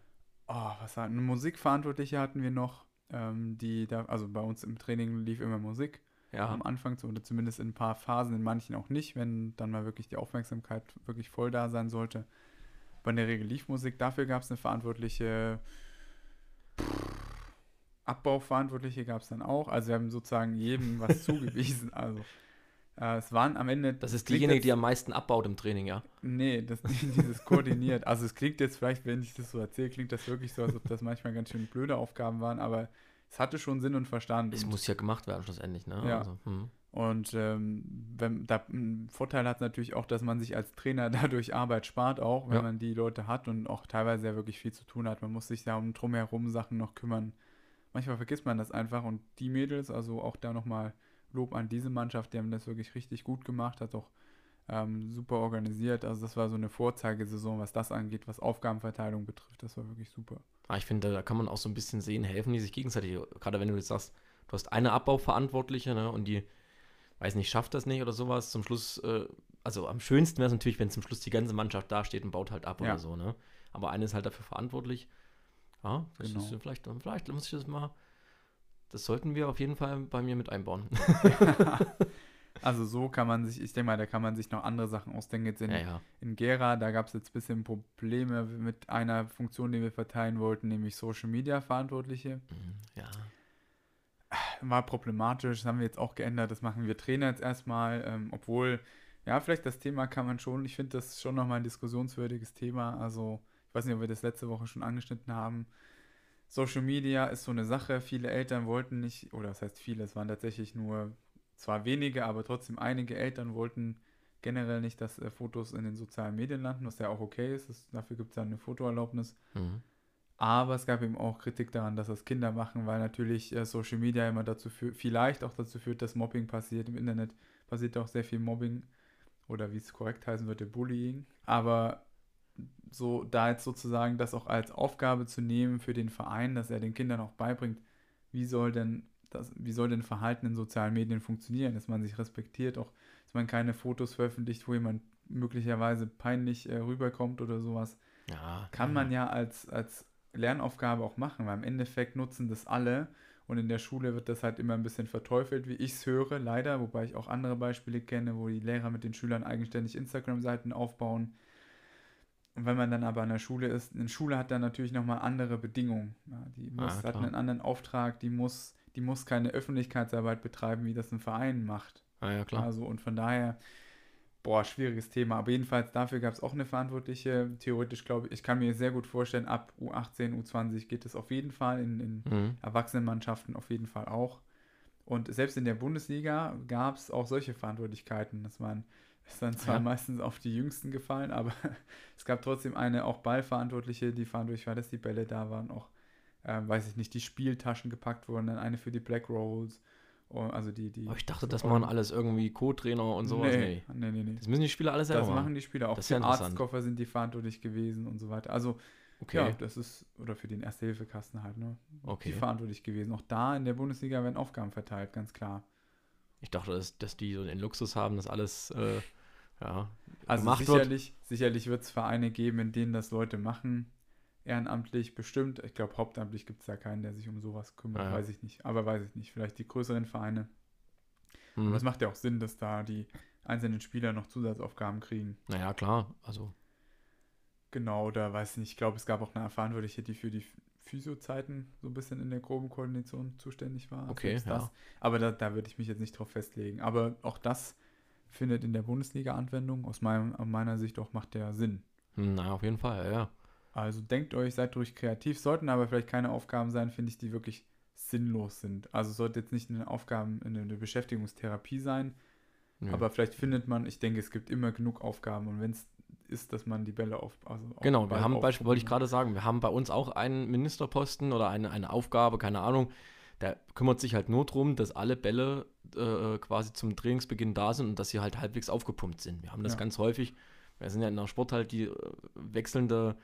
Oh, was war eine Musikverantwortliche hatten wir noch, ähm, die da, also bei uns im Training lief immer Musik ja, am Anfang zu, oder zumindest in ein paar Phasen, in manchen auch nicht, wenn dann mal wirklich die Aufmerksamkeit wirklich voll da sein sollte. Aber in der Regel lief Musik, dafür gab es eine verantwortliche Abbauverantwortliche gab es dann auch. Also wir haben sozusagen jedem was zugewiesen. Also äh, es waren am Ende. Das ist diejenige, jetzt- die am meisten abbaut im Training, ja. Nee, das, dieses koordiniert. Also es klingt jetzt vielleicht, wenn ich das so erzähle, klingt das wirklich so, als ob das manchmal ganz schön blöde Aufgaben waren, aber es hatte schon Sinn und Verstand. Es muss ja gemacht werden, schlussendlich, ne? Ja. Also, hm. Und ähm, wenn, da, ein Vorteil hat natürlich auch, dass man sich als Trainer dadurch Arbeit spart, auch wenn Ja. man die Leute hat und auch teilweise ja wirklich viel zu tun hat. Man muss sich da um drumherum Sachen noch kümmern. Manchmal vergisst man das einfach und die Mädels, also auch da nochmal Lob an diese Mannschaft, die haben das wirklich richtig gut gemacht, hat auch ähm, super organisiert. Also das war so eine Vorzeigesaison, was das angeht, was Aufgabenverteilung betrifft. Das war wirklich super. Ah, ich finde, da kann man auch so ein bisschen sehen, helfen die sich gegenseitig. Gerade wenn du jetzt sagst, du hast eine Abbauverantwortliche, ne, und die, weiß nicht, schafft das nicht oder sowas. Zum Schluss, äh, also am schönsten wäre es natürlich, wenn zum Schluss die ganze Mannschaft dasteht und baut halt ab Ja. oder so, ne? Aber eine ist halt dafür verantwortlich. Ja, das Genau. ist ja vielleicht, vielleicht muss ich das mal. Das sollten wir auf jeden Fall bei mir mit einbauen. Also so kann man sich, ich denke mal, da kann man sich noch andere Sachen ausdenken. Jetzt in, ja, ja. in Gera, da gab es jetzt ein bisschen Probleme mit einer Funktion, die wir verteilen wollten, nämlich Social Media Verantwortliche. Mhm, Ja. War problematisch, das haben wir jetzt auch geändert, das machen wir Trainer jetzt erstmal, ähm, obwohl, ja, vielleicht das Thema kann man schon, ich finde das schon nochmal ein diskussionswürdiges Thema, also ich weiß nicht, ob wir das letzte Woche schon angeschnitten haben. Social Media ist so eine Sache, viele Eltern wollten nicht, oder das heißt viele, es waren tatsächlich nur, zwar wenige, aber trotzdem einige Eltern wollten generell nicht, dass äh, Fotos in den sozialen Medien landen, was ja auch okay ist, das, dafür gibt es ja eine Fotoerlaubnis. Mhm. Aber es gab eben auch Kritik daran, dass das Kinder machen, weil natürlich äh, Social Media immer dazu führt, vielleicht auch dazu führt, dass Mobbing passiert. Im Internet passiert auch sehr viel Mobbing oder wie es korrekt heißen würde, Bullying. Aber so da jetzt sozusagen das auch als Aufgabe zu nehmen für den Verein, dass er den Kindern auch beibringt, wie soll denn das, wie soll denn Verhalten in sozialen Medien funktionieren, dass man sich respektiert, auch dass man keine Fotos veröffentlicht, wo jemand möglicherweise peinlich äh, rüberkommt oder sowas Ja. kann man ja als, als Lernaufgabe auch machen, weil im Endeffekt nutzen das alle und in der Schule wird das halt immer ein bisschen verteufelt, wie ich es höre, leider, wobei ich auch andere Beispiele kenne, wo die Lehrer mit den Schülern eigenständig Instagram-Seiten aufbauen. Und wenn man dann aber an der Schule ist, eine Schule hat dann natürlich nochmal andere Bedingungen. Ja, die Ah, muss, hat klar. einen anderen Auftrag, die muss, die muss keine Öffentlichkeitsarbeit betreiben, wie das ein Verein macht. Ah, ja, klar. Also und von daher, boah, schwieriges Thema. Aber jedenfalls dafür gab es auch eine Verantwortliche. Theoretisch glaube ich, ich kann mir sehr gut vorstellen, ab U18, U20 geht es auf jeden Fall, in, in Mhm. Erwachsenenmannschaften auf jeden Fall auch. Und selbst in der Bundesliga gab es auch solche Verantwortlichkeiten. Das waren ist dann zwar Ja. meistens auf die Jüngsten gefallen, aber es gab trotzdem eine auch Ballverantwortliche, die verantwortlich war, dass die Bälle da waren, auch, ähm, weiß ich nicht, die Spieltaschen gepackt wurden, dann eine für die Black Rolls, oh, also die, die. Aber ich dachte, das machen alles irgendwie Co-Trainer und sowas. Nee. Nee, nee, nee. Das müssen die Spieler alles selber Das machen machen. die Spieler auch. Das Für den. Arztkoffer sind die verantwortlich gewesen und so weiter. Also, Okay. ja, das ist, oder für den Erste-Hilfe-Kasten halt, ne? okay. Die verantwortlich gewesen. Auch da in der Bundesliga werden Aufgaben verteilt, ganz klar. Ich dachte, dass, dass die so den Luxus haben, dass alles äh, ja, Also gemacht wird. sicherlich, sicherlich wird es Vereine geben, in denen das Leute machen. ehrenamtlich bestimmt. Ich glaube, hauptamtlich gibt es ja keinen, der sich um sowas kümmert, Ja. weiß ich nicht. Aber weiß ich nicht. Vielleicht die größeren Vereine. Mhm. Aber es macht ja auch Sinn, dass da die einzelnen Spieler noch Zusatzaufgaben kriegen. Naja, klar. Also, Genau, da weiß ich nicht. Ich glaube, es gab auch eine Verantwortliche, die für die Physiozeiten so ein bisschen in der groben Koordination zuständig war. Okay, Selbst ja. das. Aber da, da würde ich mich jetzt nicht drauf festlegen. Aber auch das findet in der Bundesliga Anwendung. Aus, meinem, meiner Sicht auch macht der Sinn. naja, auf jeden Fall, ja, ja. Also denkt euch, seid ruhig kreativ, sollten aber vielleicht keine Aufgaben sein, finde ich, die wirklich sinnlos sind. Also es sollte jetzt nicht eine Aufgaben, eine, eine Beschäftigungstherapie sein, Nö. aber vielleicht findet man, ich denke, es gibt immer genug Aufgaben und wenn es ist, dass man die Bälle auf. Also auf Genau, wir haben Beispiel, wollte ich gerade sagen, wir haben bei uns auch einen Ministerposten oder eine, eine Aufgabe, keine Ahnung, der kümmert sich halt nur darum, dass alle Bälle äh, quasi zum Trainingsbeginn da sind und dass sie halt halbwegs aufgepumpt sind. Wir haben das Ja. ganz häufig. Wir sind ja in der Sport halt die äh, wechselnde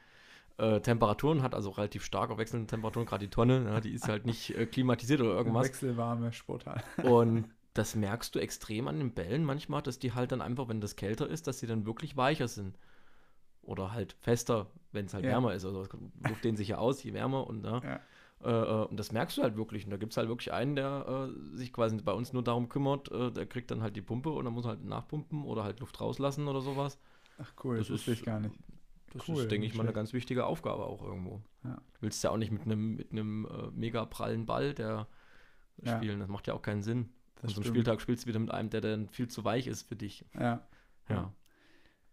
äh, Temperaturen hat, also relativ stark wechselnde Temperaturen, gerade die Tonne, ja, die ist halt nicht äh, klimatisiert oder irgendwas. Wechselwarme Sporthalle. Und das merkst du extrem an den Bällen manchmal, dass die halt dann einfach, wenn das kälter ist, dass sie dann wirklich weicher sind. Oder halt fester, wenn es halt Ja. wärmer ist. Also ruft den sich ja aus, je wärmer und ja. Ja. Äh, äh, und das merkst du halt wirklich. Und da gibt es halt wirklich einen, der äh, sich quasi bei uns nur darum kümmert, äh, der kriegt dann halt die Pumpe und dann muss er halt nachpumpen oder halt Luft rauslassen oder sowas. Ach cool, Das das wusste ich gar nicht. Das Cool, ist, denke ich mal, eine ganz wichtige Aufgabe auch irgendwo. Ja. Du willst ja auch nicht mit einem mit einem äh, mega prallen Ball der Ja. spielen. Das macht ja auch keinen Sinn. Das Und stimmt. Spieltag spielst du wieder mit einem, der dann viel zu weich ist für dich. Ja, Ja.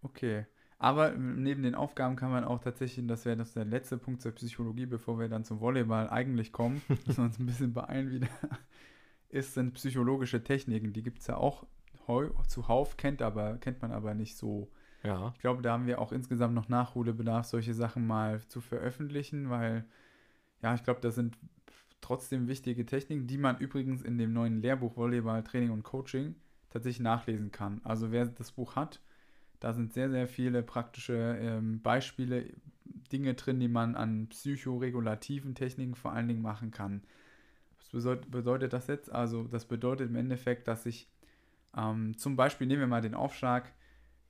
okay. Aber neben den Aufgaben kann man auch tatsächlich, das wäre das der letzte Punkt zur Psychologie, bevor wir dann zum Volleyball eigentlich kommen, müssen wir uns ein bisschen beeilen wieder, ist, sind psychologische Techniken. Die gibt es ja auch zuhauf, kennt, aber, kennt man aber nicht so. Ja. Ich glaube, da haben wir auch insgesamt noch Nachholbedarf, solche Sachen mal zu veröffentlichen, weil, ja, ich glaube, das sind trotzdem wichtige Techniken, die man übrigens in dem neuen Lehrbuch Volleyball Training und Coaching tatsächlich nachlesen kann. Also wer das Buch hat, da sind sehr, sehr viele praktische ähm, Beispiele, Dinge drin, die man an psychoregulativen Techniken vor allen Dingen machen kann. Was bedeutet, das jetzt? Also das bedeutet im Endeffekt, dass ich ähm, zum Beispiel, nehmen wir mal den Aufschlag,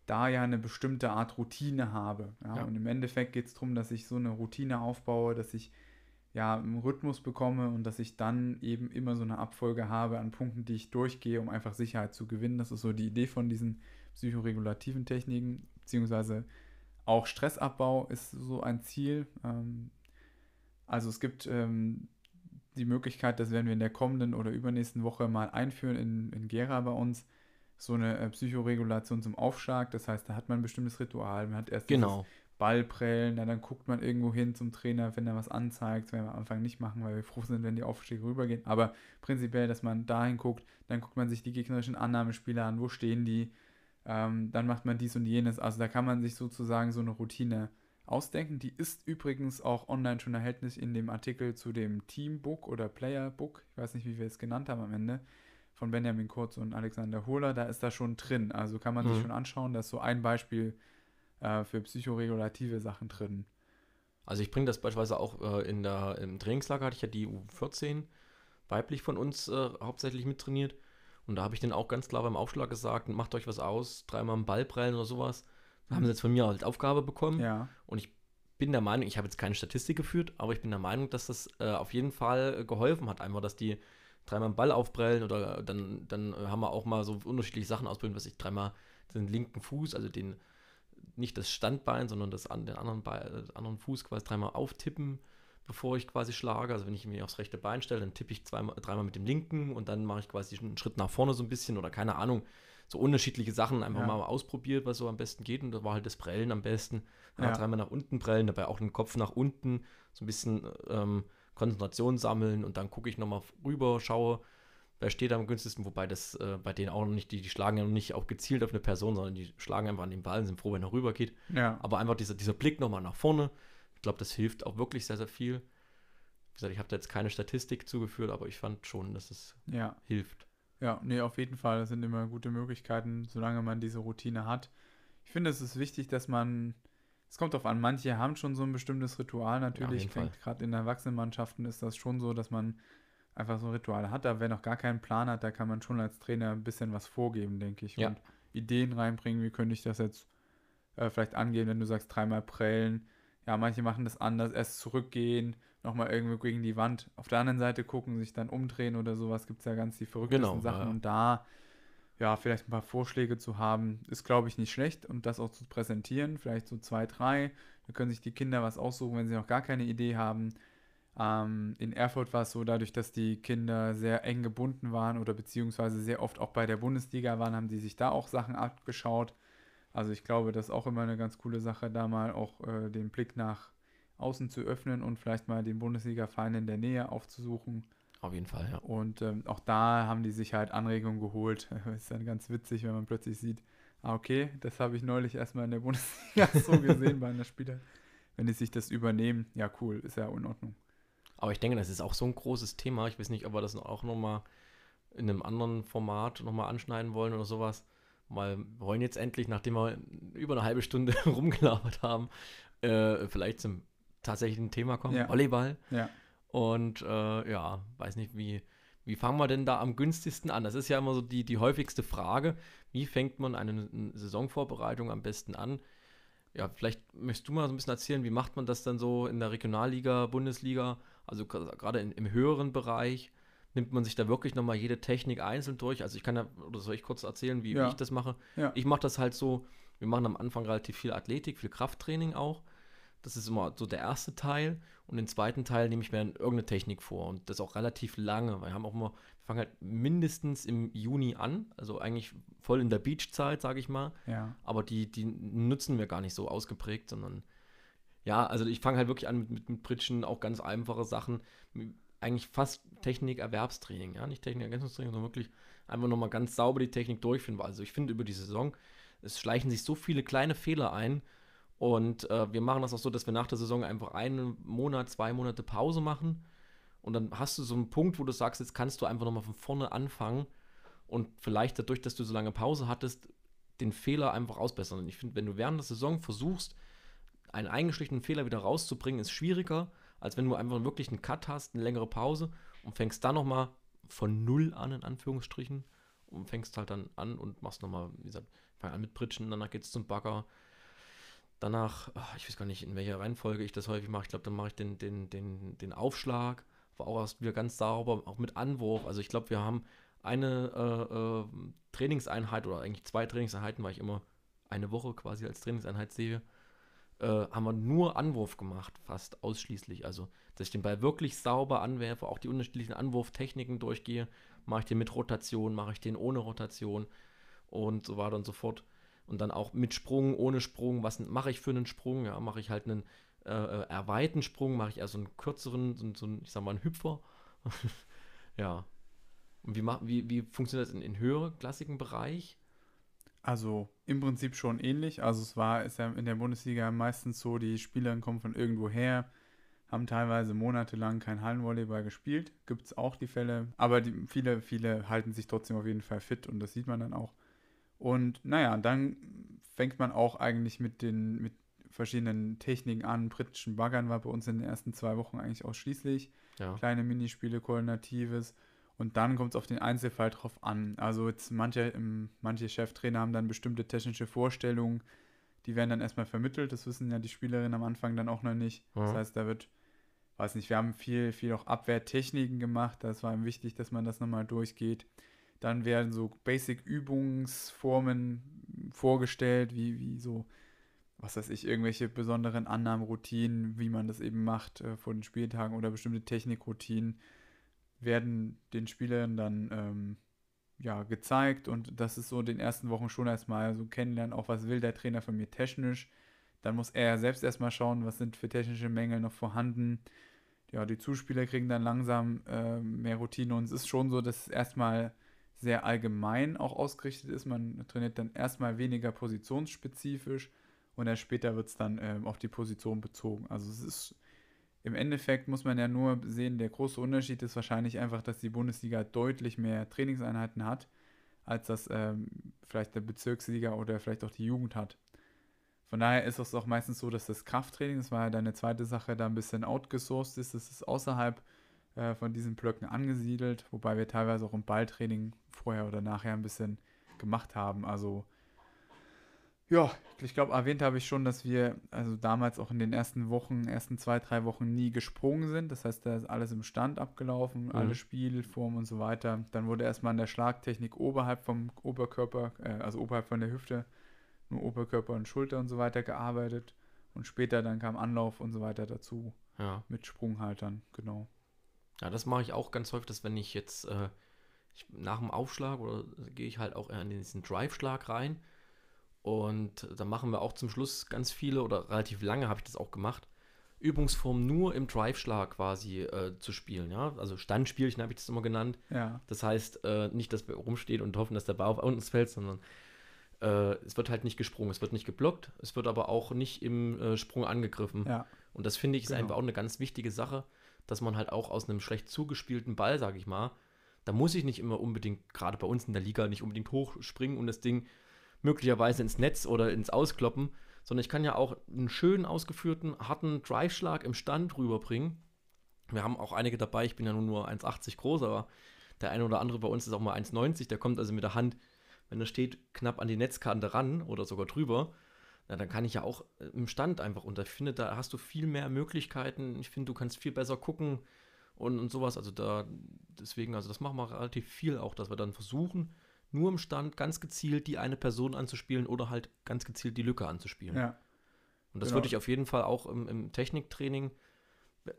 da ja eine bestimmte Art Routine habe. Ja? Ja. Und im Endeffekt geht es darum, dass ich so eine Routine aufbaue, dass ich ja einen Rhythmus bekomme und dass ich dann eben immer so eine Abfolge habe an Punkten, die ich durchgehe, um einfach Sicherheit zu gewinnen. Das ist so die Idee von diesen psychoregulativen Techniken, beziehungsweise auch Stressabbau ist so ein Ziel. Ähm, also es gibt ähm, die Möglichkeit, das werden wir in der kommenden oder übernächsten Woche mal einführen in, in Gera bei uns, so eine äh, Psychoregulation zum Aufschlag. Das heißt, da hat man ein bestimmtes Ritual. Man hat erst Genau. Ballprellen, na, dann guckt man irgendwo hin zum Trainer, wenn er was anzeigt. Das werden wir am Anfang nicht machen, weil wir froh sind, wenn die Aufschläge rübergehen. Aber prinzipiell, dass man dahin guckt, dann guckt man sich die gegnerischen Annahmespieler an, wo stehen die, ähm, dann macht man dies und jenes. Also da kann man sich sozusagen so eine Routine ausdenken. Die ist übrigens auch online schon erhältlich in dem Artikel zu dem Teambook oder Playerbook, ich weiß nicht, wie wir es genannt haben am Ende, von Benjamin Kurz und Alexander Hohler, da ist da schon drin. Also kann man sich Mhm. schon anschauen, da ist so ein Beispiel äh, für psychoregulative Sachen drin. Also ich bringe das beispielsweise auch äh, in der, im Trainingslager, hatte ich ja die U14 weiblich von uns äh, hauptsächlich mittrainiert. Und da habe ich denen auch ganz klar beim Aufschlag gesagt, macht euch was aus, dreimal einen Ball prellen oder sowas. Da haben sie jetzt von mir als Aufgabe bekommen. Ja, Und ich bin der Meinung, ich habe jetzt keine Statistik geführt, aber ich bin der Meinung, dass das äh, auf jeden Fall äh, geholfen hat. Einfach, dass die dreimal einen Ball aufprellen oder dann, dann haben wir auch mal so unterschiedliche Sachen ausprobiert, was ich dreimal den linken Fuß, also den, nicht das Standbein, sondern das an den anderen, Bein, äh, anderen Fuß quasi dreimal auftippen, bevor ich quasi schlage. Also wenn ich mich aufs rechte Bein stelle, dann tippe ich zweimal, dreimal mit dem linken und dann mache ich quasi einen Schritt nach vorne so ein bisschen oder keine Ahnung. So unterschiedliche Sachen einfach Ja. mal ausprobiert, was so am besten geht. Und da war halt das Prellen am besten. Ja. Dreimal nach unten prellen, dabei auch den Kopf nach unten, so ein bisschen ähm, Konzentration sammeln und dann gucke ich nochmal rüber, schaue, wer steht am günstigsten, wobei das äh, bei denen auch noch nicht, die, die schlagen ja noch nicht auch gezielt auf eine Person, sondern die schlagen einfach an den Ball und sind froh, wenn er rüber geht. ja, Aber einfach dieser, dieser Blick nochmal nach vorne, ich glaube, das hilft auch wirklich sehr, sehr viel. Wie gesagt, ich habe da jetzt keine Statistik zugeführt, aber ich fand schon, dass es ja. hilft. Ja, nee, auf jeden Fall. Das sind immer gute Möglichkeiten, solange man diese Routine hat. Ich finde, es ist wichtig, dass man, es kommt darauf an, manche haben schon so ein bestimmtes Ritual natürlich. denke, Gerade in Erwachsenenmannschaften ist das schon so, dass man einfach so ein Ritual hat. Aber wer noch gar keinen Plan hat, da kann man schon als Trainer ein bisschen was vorgeben, denke ich. Ja. Und Ideen reinbringen, wie könnte ich das jetzt äh, vielleicht angehen, wenn du sagst, dreimal prellen. Ja, manche machen das anders, erst zurückgehen, nochmal irgendwo gegen die Wand auf der anderen Seite gucken, sich dann umdrehen oder sowas, gibt es ja ganz die verrücktesten Genau, Sachen. ja. Und da, ja, vielleicht ein paar Vorschläge zu haben, ist, glaube ich, nicht schlecht und das auch zu präsentieren, vielleicht so zwei, drei. Da können sich die Kinder was aussuchen, wenn sie noch gar keine Idee haben. Ähm, in Erfurt war es so, dadurch, dass die Kinder sehr eng gebunden waren oder beziehungsweise sehr oft auch bei der Bundesliga waren, haben die sich da auch Sachen abgeschaut. Also ich glaube, das ist auch immer eine ganz coole Sache, da mal auch äh, den Blick nach außen zu öffnen und vielleicht mal den Bundesliga-Verein in der Nähe aufzusuchen. Auf jeden Fall, ja. Und ähm, auch da haben die sich halt Anregungen geholt. ist dann ganz witzig, wenn man plötzlich sieht, ah okay, das habe ich neulich erstmal in der Bundesliga so gesehen bei einer Spieler. Wenn die sich das übernehmen, ja cool, ist ja in Ordnung. Aber ich denke, das ist auch so ein großes Thema. Ich weiß nicht, ob wir das auch nochmal in einem anderen Format nochmal anschneiden wollen oder sowas. Wir wollen jetzt endlich, nachdem wir über eine halbe Stunde rumgelabert haben, äh, vielleicht zum tatsächlichen Thema kommen. Ja. Volleyball. Ja. Und äh, ja, weiß nicht, wie, wie fangen wir denn da am günstigsten an? Das ist ja immer so die, die häufigste Frage. Wie fängt man eine, eine Saisonvorbereitung am besten an? Ja, vielleicht möchtest du mal so ein bisschen erzählen, wie macht man das dann so in der Regionalliga, Bundesliga, also gerade im höheren Bereich? Nimmt man sich da wirklich nochmal jede Technik einzeln durch? Also ich kann ja, oder soll ich kurz erzählen, wie, Ja. ich das mache? Ja. Ich mache das halt so, wir machen am Anfang relativ viel Athletik, viel Krafttraining auch. Das ist immer so der erste Teil. Und den zweiten Teil nehme ich mir dann irgendeine Technik vor. Und das auch relativ lange. Weil wir haben auch immer, wir fangen halt mindestens im Juni an. Also eigentlich voll in der Beachzeit, sage ich mal. Ja. Aber die, die nutzen wir gar nicht so ausgeprägt, sondern ja, also ich fange halt wirklich an mit, mit, mit Pritschen, auch ganz einfache Sachen. Eigentlich fast Technik-Erwerbstraining, ja, nicht Technik-Ergänzungstraining, sondern wirklich einfach nochmal ganz sauber die Technik durchführen. Also ich finde über die Saison, es schleichen sich so viele kleine Fehler ein. Und äh, wir machen das auch so, dass wir nach der Saison einfach einen Monat, zwei Monate Pause machen. Und dann hast du so einen Punkt, wo du sagst, jetzt kannst du einfach nochmal von vorne anfangen und vielleicht dadurch, dass du so lange Pause hattest, den Fehler einfach ausbessern. Und ich finde, wenn du während der Saison versuchst, einen eingeschlichenen Fehler wieder rauszubringen, ist schwieriger, als wenn du einfach wirklich einen Cut hast, eine längere Pause und fängst dann nochmal von Null an, in Anführungsstrichen, und fängst halt dann an und machst nochmal, wie gesagt, fang an mit Pritschen, danach geht's zum Bagger. Danach, ah, ich weiß gar nicht, in welcher Reihenfolge ich das häufig mache. Ich glaube, dann mache ich den, den, den, den Aufschlag, war auch erst wieder ganz sauber, auch mit Anwurf. Also ich glaube, wir haben eine äh, äh, Trainingseinheit oder eigentlich zwei Trainingseinheiten, weil ich immer eine Woche quasi als Trainingseinheit sehe, äh, haben wir nur Anwurf gemacht, fast ausschließlich. Also, dass ich den Ball wirklich sauber anwerfe, auch die unterschiedlichen Anwurftechniken durchgehe. Mache ich den mit Rotation, mache ich den ohne Rotation und so weiter und so fort. Und dann auch mit Sprung, ohne Sprung. Was mache ich für einen Sprung? Ja, mache ich halt einen äh, äh, erweiterten Sprung, mache ich eher so einen kürzeren, so, so einen, ich sag mal, einen Hüpfer. ja. Und wie, wie, wie funktioniert das in, in höherklassigen Bereich? Also im Prinzip schon ähnlich. Also es war, ist ja in der Bundesliga meistens so, die Spielerinnen kommen von irgendwo her, haben teilweise monatelang kein Hallenvolleyball gespielt. Gibt es auch die Fälle. Aber die, viele, viele halten sich trotzdem auf jeden Fall fit und das sieht man dann auch. Und naja, dann fängt man auch eigentlich mit den mit verschiedenen Techniken an. Britischen Baggern war bei uns in den ersten zwei Wochen eigentlich ausschließlich Ja. kleine Minispiele, Koordinatives. Und dann kommt es auf den Einzelfall drauf an. Also jetzt manche, manche Cheftrainer haben dann bestimmte technische Vorstellungen, die werden dann erstmal vermittelt. Das wissen ja die Spielerinnen am Anfang dann auch noch nicht. Das Mhm. heißt, da wird, weiß nicht, wir haben viel, viel auch Abwehrtechniken gemacht. Das war ihm wichtig, dass man das nochmal durchgeht. Dann werden so Basic-Übungsformen vorgestellt, wie, wie so, was weiß ich, irgendwelche besonderen Annahmeroutinen, wie man das eben macht äh, vor den Spieltagen oder bestimmte Technikroutinen werden den Spielern dann ähm, ja, gezeigt und das ist so in den ersten Wochen schon erstmal so kennenlernen, auch was will der Trainer von mir technisch. Dann muss er selbst erstmal schauen, was sind für technische Mängel noch vorhanden. Ja, die Zuspieler kriegen dann langsam äh, mehr Routine und es ist schon so, dass es erstmal sehr allgemein auch ausgerichtet ist. Man trainiert dann erstmal weniger positionsspezifisch und erst später wird es dann ähm, auf die Position bezogen. Also es ist im Endeffekt muss man ja nur sehen, der große Unterschied ist wahrscheinlich einfach, dass die Bundesliga deutlich mehr Trainingseinheiten hat, als das ähm, vielleicht der Bezirksliga oder vielleicht auch die Jugend hat. Von daher ist es auch meistens so, dass das Krafttraining, das war ja deine zweite Sache, da ein bisschen outgesourced ist. Das ist außerhalb äh, von diesen Blöcken angesiedelt, wobei wir teilweise auch im Balltraining vorher oder nachher ein bisschen gemacht haben. Also Ja, ich glaube, erwähnt habe ich schon, dass wir also damals auch in den ersten Wochen, ersten zwei, drei Wochen nie gesprungen sind. Das heißt, da ist alles im Stand abgelaufen, Mhm. alle Spielformen und so weiter. Dann wurde erstmal an der Schlagtechnik oberhalb vom Oberkörper, äh, also oberhalb von der Hüfte, nur Oberkörper und Schulter und so weiter gearbeitet. Und später dann kam Anlauf und so weiter dazu Ja. mit Sprunghaltern, genau. Ja, das mache ich auch ganz häufig, dass wenn ich jetzt äh, ich, nach dem Aufschlag oder gehe ich halt auch in diesen Drive-Schlag rein und dann machen wir auch zum Schluss ganz viele oder relativ lange habe ich das auch gemacht. Übungsformen nur im Drive-Schlag quasi äh, zu spielen, ja. Also Standspielchen habe ich das immer genannt. Ja, Das heißt, äh, nicht, dass wir rumstehen und hoffen, dass der Ball auf uns fällt, sondern äh, es wird halt nicht gesprungen, es wird nicht geblockt, es wird aber auch nicht im äh, Sprung angegriffen. ja, Und das finde ich ist Genau. einfach auch eine ganz wichtige Sache, dass man halt auch aus einem schlecht zugespielten Ball, sage ich mal, da muss ich nicht immer unbedingt, gerade bei uns in der Liga, nicht unbedingt hochspringen und das Ding möglicherweise ins Netz oder ins Auskloppen, sondern ich kann ja auch einen schön ausgeführten, harten Drive-Schlag im Stand rüberbringen. Wir haben auch einige dabei, ich bin ja nun nur 1,80 groß, aber der eine oder andere bei uns ist auch mal 1,90, der kommt also mit der Hand, wenn er steht, knapp an die Netzkante ran oder sogar drüber. Ja, dann kann ich ja auch äh, im Stand einfach und ich finde, da hast du viel mehr Möglichkeiten. Ich finde, du kannst viel besser gucken und, und sowas. Also da, deswegen, also das machen wir relativ viel auch, dass wir dann versuchen, nur im Stand ganz gezielt die eine Person anzuspielen oder halt ganz gezielt die Lücke anzuspielen. ja, Und das genau. würde ich auf jeden Fall auch im, im Techniktraining,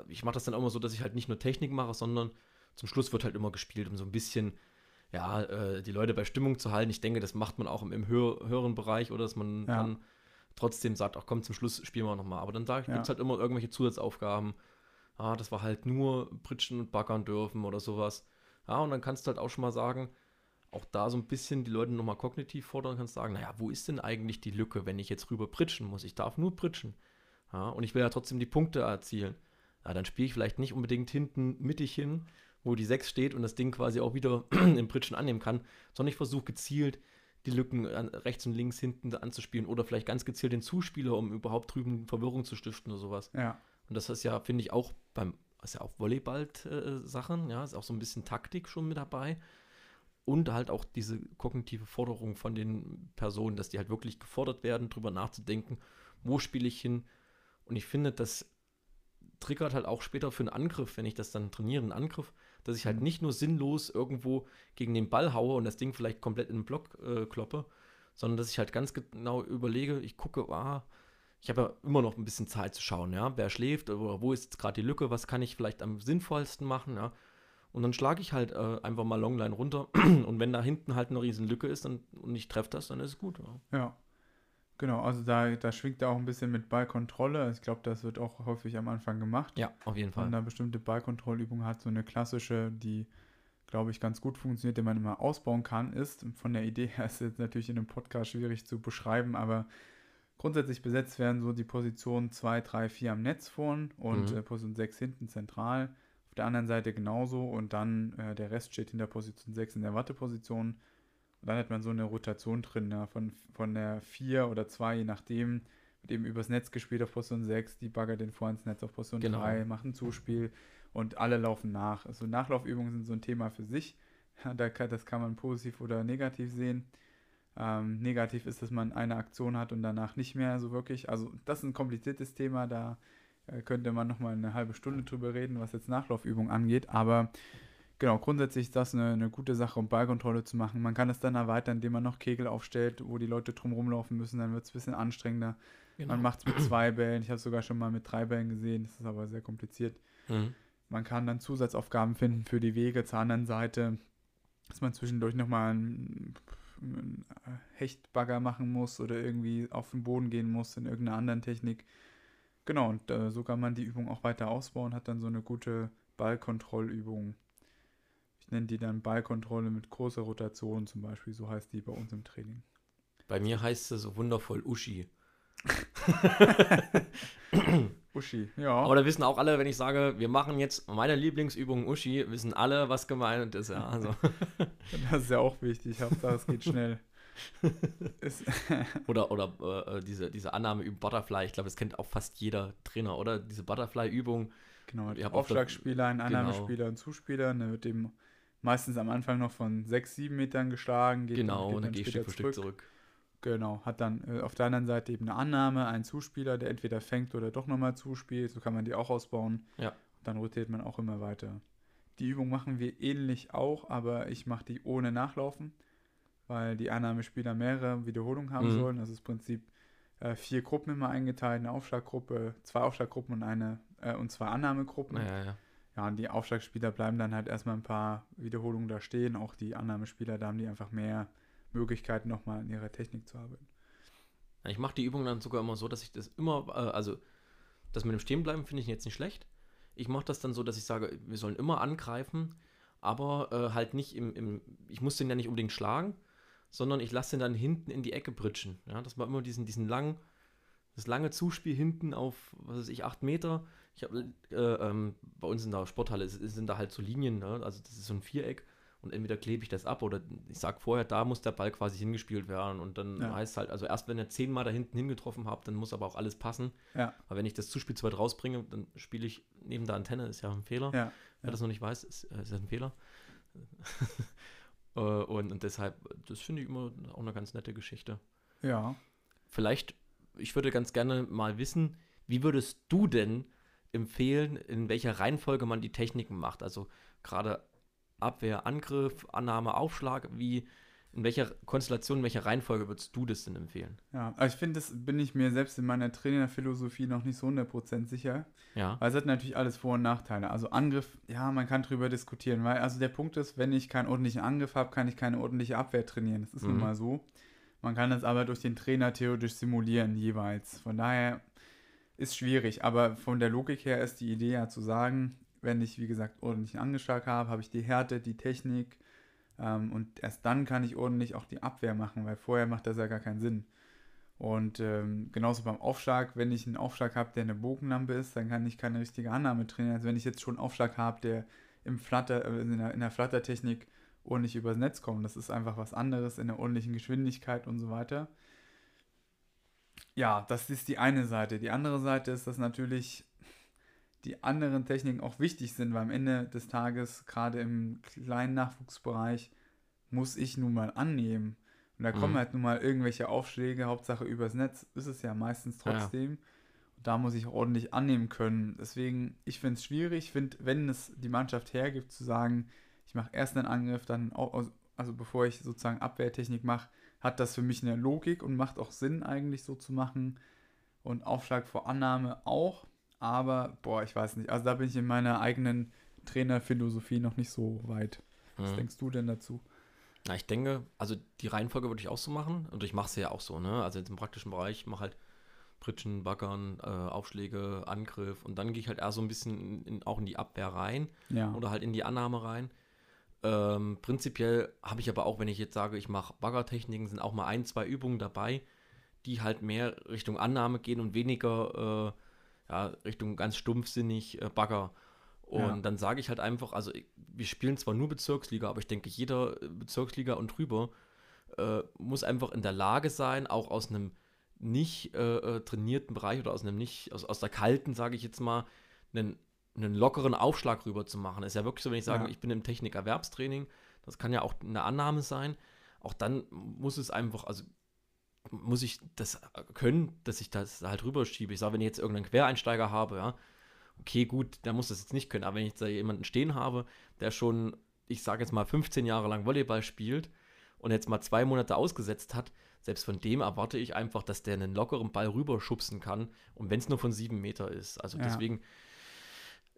ich mache das dann auch immer so, dass ich halt nicht nur Technik mache, sondern zum Schluss wird halt immer gespielt, um so ein bisschen, ja, äh, die Leute bei Stimmung zu halten. Ich denke, das macht man auch im, im höher, höheren Bereich oder dass man Ja. dann trotzdem sagt, ach komm, zum Schluss spielen wir nochmal. Aber dann sage ich, Ja. gibt es halt immer irgendwelche Zusatzaufgaben. Ah, das war halt nur Pritschen und Baggern dürfen oder sowas. Ja, und dann kannst du halt auch schon mal sagen, auch da so ein bisschen die Leute nochmal kognitiv fordern, kannst sagen, naja, wo ist denn eigentlich die Lücke, wenn ich jetzt rüber pritschen muss? Ich darf nur pritschen. Ja, und ich will ja trotzdem die Punkte erzielen. Ja, dann spiele ich vielleicht nicht unbedingt hinten mittig hin, wo die 6 steht und das Ding quasi auch wieder im Pritschen annehmen kann, sondern ich versuche gezielt die Lücken an, rechts und links hinten anzuspielen oder vielleicht ganz gezielt den Zuspieler, um überhaupt drüben Verwirrung zu stiften oder sowas. ja, Und das ist ja, finde ich, auch beim, ist ja auch Volleyball-Sachen, ja, ist auch so ein bisschen Taktik schon mit dabei. Und halt auch diese kognitive Forderung von den Personen, dass die halt wirklich gefordert werden, drüber nachzudenken, wo spiele ich hin. Und ich finde, das triggert halt auch später für einen Angriff, wenn ich das dann trainiere, einen Angriff, dass ich halt Mhm. nicht nur sinnlos irgendwo gegen den Ball haue und das Ding vielleicht komplett in den Block äh, kloppe, sondern dass ich halt ganz genau überlege, ich gucke, ah, ich habe ja immer noch ein bisschen Zeit zu schauen, ja, wer schläft oder wo ist jetzt gerade die Lücke, was kann ich vielleicht am sinnvollsten machen, ja. Und dann schlage ich halt äh, einfach mal Longline runter und wenn da hinten halt eine riesen Lücke ist dann, und ich treffe das, dann ist es gut. Ja. ja. Genau, also da, da schwingt er auch ein bisschen mit Ballkontrolle. Ich glaube, das wird auch häufig am Anfang gemacht. ja, auf jeden Wenn Fall. man da bestimmte Ballkontrollübungen hat, so eine klassische, die, glaube ich, ganz gut funktioniert, die man immer ausbauen kann, ist, von der Idee her ist jetzt natürlich in einem Podcast schwierig zu beschreiben, aber grundsätzlich besetzt werden so die Position 2, 3, 4 am Netz vorn und Mhm. äh, Position 6 hinten zentral. Auf der anderen Seite genauso und dann äh, der Rest steht hinter Position 6 in der Watteposition. Und dann hat man so eine Rotation drin, ja, von, von der 4 oder 2, je nachdem, wird eben übers Netz gespielt auf Position 6, die bagger den vor ins Netz auf Position Genau. 3, machen Zuspiel und alle laufen nach. Also Nachlaufübungen sind so ein Thema für sich. Ja, da kann, das kann man positiv oder negativ sehen. Ähm, negativ ist, dass man eine Aktion hat und danach nicht mehr so wirklich. Also das ist ein kompliziertes Thema, da könnte man nochmal eine halbe Stunde drüber reden, was jetzt Nachlaufübung angeht. Aber genau, grundsätzlich ist das eine, eine gute Sache, um Ballkontrolle zu machen. Man kann es dann erweitern, indem man noch Kegel aufstellt, wo die Leute drum rumlaufen müssen. Dann wird es ein bisschen anstrengender. Genau. Man macht es mit zwei Bällen. Ich habe es sogar schon mal mit drei Bällen gesehen. Das ist aber sehr kompliziert. Mhm. Man kann dann Zusatzaufgaben finden für die Wege zur anderen Seite, dass man zwischendurch nochmal einen, einen Hechtbagger machen muss oder irgendwie auf den Boden gehen muss in irgendeiner anderen Technik. Genau, und äh, so kann man die Übung auch weiter ausbauen, hat dann so eine gute Ballkontrollübung. Ich nenne die dann Ballkontrolle mit großer Rotation zum Beispiel, so heißt die bei uns im Training. Bei mir heißt es so wundervoll Uschi. Uschi, ja. Aber da wissen auch alle, wenn ich sage, wir machen jetzt meine Lieblingsübung Uschi, wissen alle, was gemeint ist. Ja, also. Das ist ja auch wichtig, Hauptsache es geht schnell. Oder, oder äh, diese, diese Annahme über Butterfly, ich glaube, das kennt auch fast jeder Trainer, oder? Diese Butterfly-Übung. Genau, der- Aufschlagspieler, ein genau. Annahmespieler und Zuspieler. Und der wird eben meistens am Anfang noch von 6, 7 Metern geschlagen. Geht Genau, geht und dann ich später Stück für Stück zurück. Genau, hat dann äh, auf der anderen Seite eben eine Annahme, einen Zuspieler, der entweder fängt oder doch nochmal zuspielt. So kann man die auch ausbauen. Ja. Dann rotiert man auch immer weiter. Die Übung machen wir ähnlich auch, aber ich mache die ohne Nachlaufen, weil die Annahmespieler mehrere Wiederholungen haben Mhm. sollen. Das ist im Prinzip äh, vier Gruppen immer eingeteilt, eine Aufschlaggruppe, zwei Aufschlaggruppen und eine äh, und zwei Annahmegruppen. Ja, ja. Ja, und die Aufschlagspieler bleiben dann halt erstmal ein paar Wiederholungen da stehen. Auch die Annahmespieler, da haben die einfach mehr Möglichkeiten, nochmal an ihrer Technik zu arbeiten. Ich mache die Übung dann sogar immer so, dass ich das immer, äh, also das mit dem Stehenbleiben finde ich jetzt nicht schlecht. Ich mache das dann so, dass ich sage, wir sollen immer angreifen, aber äh, halt nicht im, im, ich muss den ja nicht unbedingt schlagen, sondern ich lasse den dann hinten in die Ecke britschen. Ja, dass man immer diesen, diesen langen, das lange Zuspiel hinten auf, was weiß ich, 8 Meter. Ich habe, äh, ähm, bei uns in der Sporthalle sind da halt so Linien, ne? also das ist so ein Viereck und entweder klebe ich das ab oder ich sag vorher, da muss der Ball quasi hingespielt werden und dann Ja. heißt halt, also erst wenn ihr zehnmal da hinten hingetroffen habt, dann muss aber auch alles passen. Ja, Aber wenn ich das Zuspiel zu weit rausbringe, dann spiele ich neben der Antenne, ist ja ein Fehler. ja. Wer das noch nicht weiß, ist, äh, ist das ein Fehler. Äh, und, und deshalb, das finde ich immer auch eine ganz nette Geschichte. Ja. Vielleicht, ich würde ganz gerne mal wissen, wie würdest du denn empfehlen, in welcher Reihenfolge man die Techniken macht? Also gerade Abwehr, Angriff, Annahme, Aufschlag, wie, in welcher Konstellation, in welcher Reihenfolge würdest du das denn empfehlen? Ja, aber ich finde, das bin ich mir selbst in meiner Trainerphilosophie noch nicht so 100% sicher. Ja, Weil es hat natürlich alles Vor- und Nachteile. Also Angriff, ja, man kann drüber diskutieren, weil also der Punkt ist, wenn ich keinen ordentlichen Angriff habe, kann ich keine ordentliche Abwehr trainieren. Das ist nun Mhm. mal so. Man kann das aber durch den Trainer theoretisch simulieren jeweils. Von daher ist schwierig, aber von der Logik her ist die Idee ja zu sagen, wenn ich, wie gesagt, ordentlichen Angeschlag habe, habe ich die Härte, die Technik ähm, und erst dann kann ich ordentlich auch die Abwehr machen, weil vorher macht das ja gar keinen Sinn. Und ähm, genauso beim Aufschlag, wenn ich einen Aufschlag habe, der eine Bogenlampe ist, dann kann ich keine richtige Annahme trainieren. Also wenn ich jetzt schon einen Aufschlag habe, der im Flutter, äh, in, der, in der Fluttertechnik ordentlich übers Netz kommt, das ist einfach was anderes in der ordentlichen Geschwindigkeit und so weiter. Ja, das ist die eine Seite. Die andere Seite ist, dass natürlich die anderen Techniken auch wichtig sind, weil am Ende des Tages, gerade im kleinen Nachwuchsbereich, muss ich nun mal annehmen. Und da kommen Mhm. halt nun mal irgendwelche Aufschläge, Hauptsache übers Netz ist es ja meistens Ja. trotzdem. Und da muss ich ordentlich annehmen können. Deswegen, ich finde es schwierig. Ich finde, wenn es die Mannschaft hergibt, zu sagen, ich mache erst einen Angriff, dann auch, also bevor ich sozusagen Abwehrtechnik mache, hat das für mich eine Logik und macht auch Sinn, eigentlich so zu machen. Und Aufschlag vor Annahme auch. Aber, boah, ich weiß nicht. Also da bin ich in meiner eigenen Trainerphilosophie noch nicht so weit. Was Mhm. denkst du denn dazu? Na, ich denke, also die Reihenfolge würde ich auch so machen und ich mache sie ja auch so, ne? Also jetzt im praktischen Bereich, ich mache halt Pritschen, Baggern, äh, Aufschläge, Angriff und dann gehe ich halt eher so ein bisschen in, auch in die Abwehr rein Ja. oder halt in die Annahme rein. Ähm, prinzipiell habe ich aber auch, wenn ich jetzt sage, ich mache Baggertechniken, sind auch mal ein, zwei Übungen dabei, die halt mehr Richtung Annahme gehen und weniger äh, ja, Richtung ganz stumpfsinnig äh, Bagger. Und Ja. dann sage ich halt einfach, also wir spielen zwar nur Bezirksliga, aber ich denke, jeder äh, Bezirksliga und drüber äh, muss einfach in der Lage sein, auch aus einem nicht äh, äh, trainierten Bereich oder aus einem nicht, aus, aus der kalten, sage ich jetzt mal, einen, einen lockeren Aufschlag rüber zu machen. Ist ja wirklich so, wenn ich sage, Ja. ich bin im Technikerwerbstraining, das kann ja auch eine Annahme sein, auch dann muss es einfach, also muss ich das können, dass ich das halt rüberschiebe. Ich sage, wenn ich jetzt irgendeinen Quereinsteiger habe, ja, okay, gut, der muss das jetzt nicht können, aber wenn ich jetzt da jemanden stehen habe, der schon, ich sage jetzt mal, 15 Jahre lang Volleyball spielt und jetzt mal zwei Monate ausgesetzt hat, selbst von dem erwarte ich einfach, dass der einen lockeren Ball rüberschubsen kann und wenn es nur von sieben Meter ist. Also Ja. deswegen,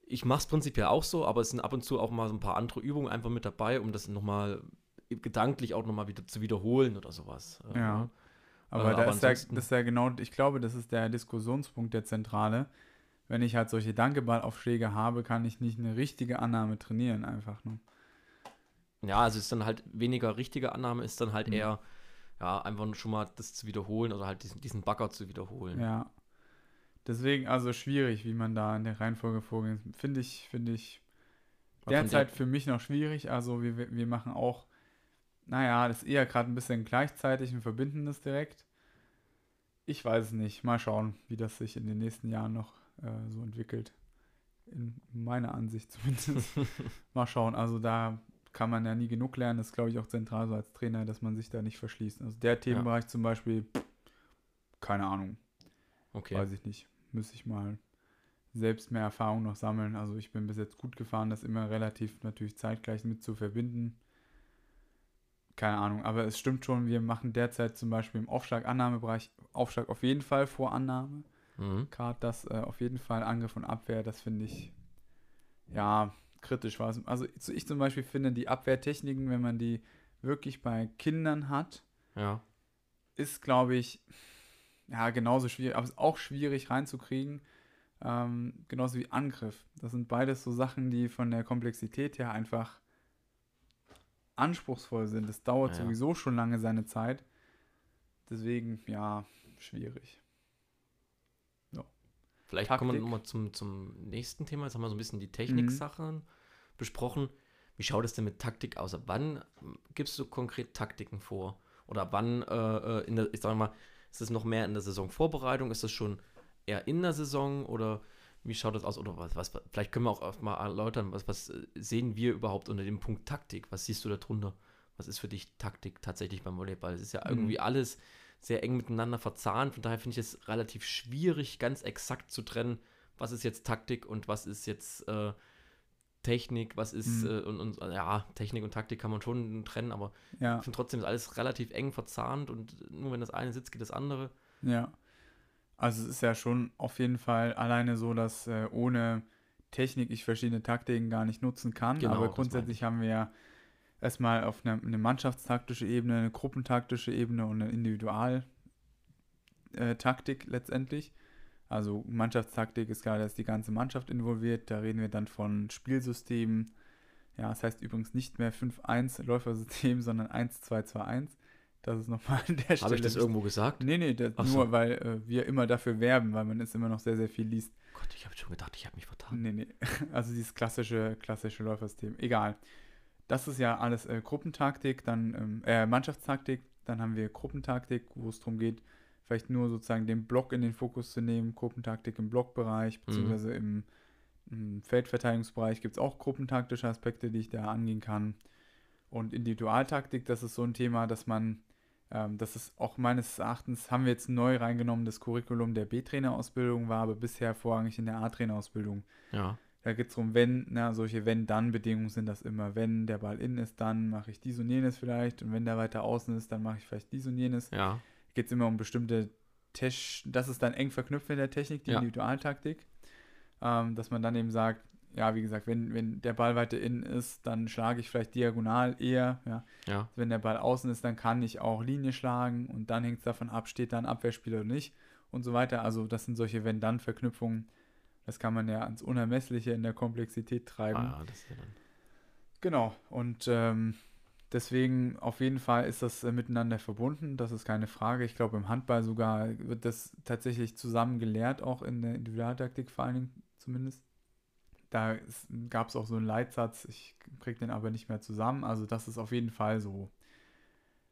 ich mache es prinzipiell auch so, aber es sind ab und zu auch mal so ein paar andere Übungen einfach mit dabei, um das nochmal gedanklich auch nochmal wieder zu wiederholen oder sowas. Äh, Ja. Aber, Äh, da aber ist, der, ansonsten- das ist ja genau, ich glaube, das ist der Diskussionspunkt der Zentrale. Wenn ich halt solche Dankeballaufschläge habe, kann ich nicht eine richtige Annahme trainieren, einfach nur. Ja, also ist dann halt weniger richtige Annahme, ist dann halt Mhm. eher, ja, einfach schon mal das zu wiederholen oder halt diesen, diesen Bagger zu wiederholen. Ja. Deswegen also schwierig, wie man da in der Reihenfolge vorgeht. Finde ich, finde ich derzeit für mich noch schwierig. Also wir- wir machen auch, naja, das ist eher gerade ein bisschen gleichzeitig und verbinden das direkt. Ich weiß es nicht. Mal schauen, wie das sich in den nächsten Jahren noch äh, so entwickelt. In meiner Ansicht zumindest. Mal schauen. Also da kann man ja nie genug lernen. Das ist, glaube ich, auch zentral so als Trainer, dass man sich da nicht verschließt. Also der Themenbereich zum Beispiel, keine Ahnung, Okay. weiß ich nicht. Müsste ich mal selbst mehr Erfahrung noch sammeln. Also ich bin bis jetzt gut gefahren, das immer relativ natürlich zeitgleich mit zu verbinden. Keine Ahnung, aber es stimmt schon, wir machen derzeit zum Beispiel im Aufschlag-Annahmebereich Aufschlag auf jeden Fall vor Annahme. Mhm. Gerade das äh, auf jeden Fall Angriff und Abwehr, das finde ich ja kritisch. war es. Also ich zum Beispiel finde die Abwehrtechniken, wenn man die wirklich bei Kindern hat, Ja. ist, glaube ich, ja, genauso schwierig, aber ist auch schwierig reinzukriegen. Ähm, genauso wie Angriff. Das sind beides so Sachen, die von der Komplexität her einfach anspruchsvoll sind. Das dauert Ja, ja. sowieso schon lange seine Zeit. Deswegen, ja, schwierig. Vielleicht Taktik. kommen wir nochmal zum, zum nächsten Thema. Jetzt haben wir so ein bisschen die Techniksachen besprochen. Wie schaut es denn mit Taktik aus? Ab wann ähm, gibst du konkret Taktiken vor? Oder wann, äh, äh, in der, ich sage mal, ist es noch mehr in der Saisonvorbereitung? Ist das schon eher in der Saison? Oder wie schaut das aus? Oder was, was vielleicht können wir auch mal erläutern, was, was äh, sehen wir überhaupt unter dem Punkt Taktik? Was siehst du da drunter? Was ist für dich Taktik tatsächlich beim Volleyball? Es ist ja Mhm. irgendwie alles sehr eng miteinander verzahnt. Von daher finde ich es relativ schwierig, ganz exakt zu trennen, was ist jetzt Taktik und was ist jetzt äh, Technik, was ist, Mhm. äh, und, und ja, Technik und Taktik kann man schon trennen, aber Ja, ich finde trotzdem ist alles relativ eng verzahnt und nur wenn das eine sitzt, geht das andere. ja. Also es ist ja schon auf jeden Fall alleine so, dass äh, ohne Technik ich verschiedene Taktiken gar nicht nutzen kann. Genau, Aber grundsätzlich haben wir ja erstmal auf einer eine mannschaftstaktische Ebene, eine gruppentaktische Ebene und eine Individualtaktik letztendlich. Also Mannschaftstaktik ist klar, da ist die ganze Mannschaft involviert. Da reden wir dann von Spielsystemen. Ja, das heißt übrigens nicht mehr 5-1 Läufersystem, sondern 1-2-2-1. Das ist nochmal an der Stelle. Habe ich das irgendwo gesagt? Nee, nee, das Ach nur so. weil äh, wir immer dafür werben, weil man es immer noch sehr, sehr viel liest. Gott, ich habe schon gedacht, ich habe mich vertan. Nee, nee. Also dieses klassische, klassische Läufersystem. Egal. Das ist ja alles äh, Gruppentaktik, dann ähm, äh, Mannschaftstaktik, dann haben wir Gruppentaktik, wo es darum geht, vielleicht nur sozusagen den Block in den Fokus zu nehmen, Gruppentaktik im Blockbereich, beziehungsweise im, im Feldverteidigungsbereich gibt es auch gruppentaktische Aspekte, die ich da angehen kann. Und Individualtaktik, das ist so ein Thema, dass man, ähm, das ist auch meines Erachtens, haben wir jetzt neu reingenommen, das Curriculum der B-Trainerausbildung war aber bisher vorrangig in der A-Trainerausbildung. Ja, Da geht es darum, wenn, na, solche Wenn-Dann-Bedingungen sind das immer. Wenn der Ball in ist, dann mache ich dies und jenes vielleicht. Und wenn der weiter außen ist, dann mache ich vielleicht dies und jenes. ja, Geht es immer um bestimmte Tesch, das ist dann eng verknüpft mit der Technik, die Ja. Individualtaktik. Ähm, dass man dann eben sagt, ja, wie gesagt, wenn, wenn der Ball weiter innen ist, dann schlage ich vielleicht diagonal eher. Ja. ja, Wenn der Ball außen ist, dann kann ich auch Linie schlagen und dann hängt es davon ab, steht da ein Abwehrspieler oder nicht und so weiter. Also das sind solche Wenn-Dann-Verknüpfungen. Das kann man ja ans Unermessliche in der Komplexität treiben. ah, das ist ja dann. Genau. Und ähm, deswegen auf jeden Fall ist das äh, miteinander verbunden. Das ist keine Frage. Ich glaube, im Handball sogar wird das tatsächlich zusammen gelehrt, auch in der Individualtaktik vor allen Dingen zumindest. Da gab es auch so einen Leitsatz, ich kriege den aber nicht mehr zusammen. Also das ist auf jeden Fall so.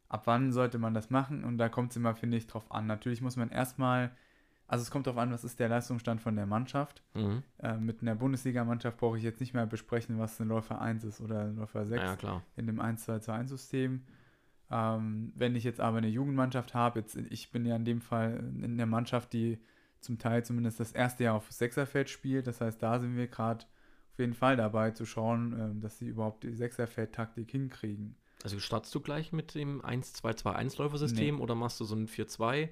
Ab wann sollte man das machen? Und da kommt es immer, finde ich, drauf an. Natürlich muss man erstmal, also es kommt darauf an, was ist der Leistungsstand von der Mannschaft. Mhm. Äh, mit einer Bundesligamannschaft brauche ich jetzt nicht mehr besprechen, was ein Läufer 1 ist oder ein Läufer 6 Ja, in dem 1-2-2-1-System. Ähm, wenn ich jetzt aber eine Jugendmannschaft habe, jetzt ich bin ja in dem Fall in der Mannschaft, die zum Teil zumindest das erste Jahr auf Sechserfeld spielt. Das heißt, da sind wir gerade jeden Fall dabei zu schauen, ähm, dass sie überhaupt die Sechserfeld-Taktik hinkriegen. Also startest du gleich mit dem 1-2-2-1-Läufersystem oder machst du so ein 4-2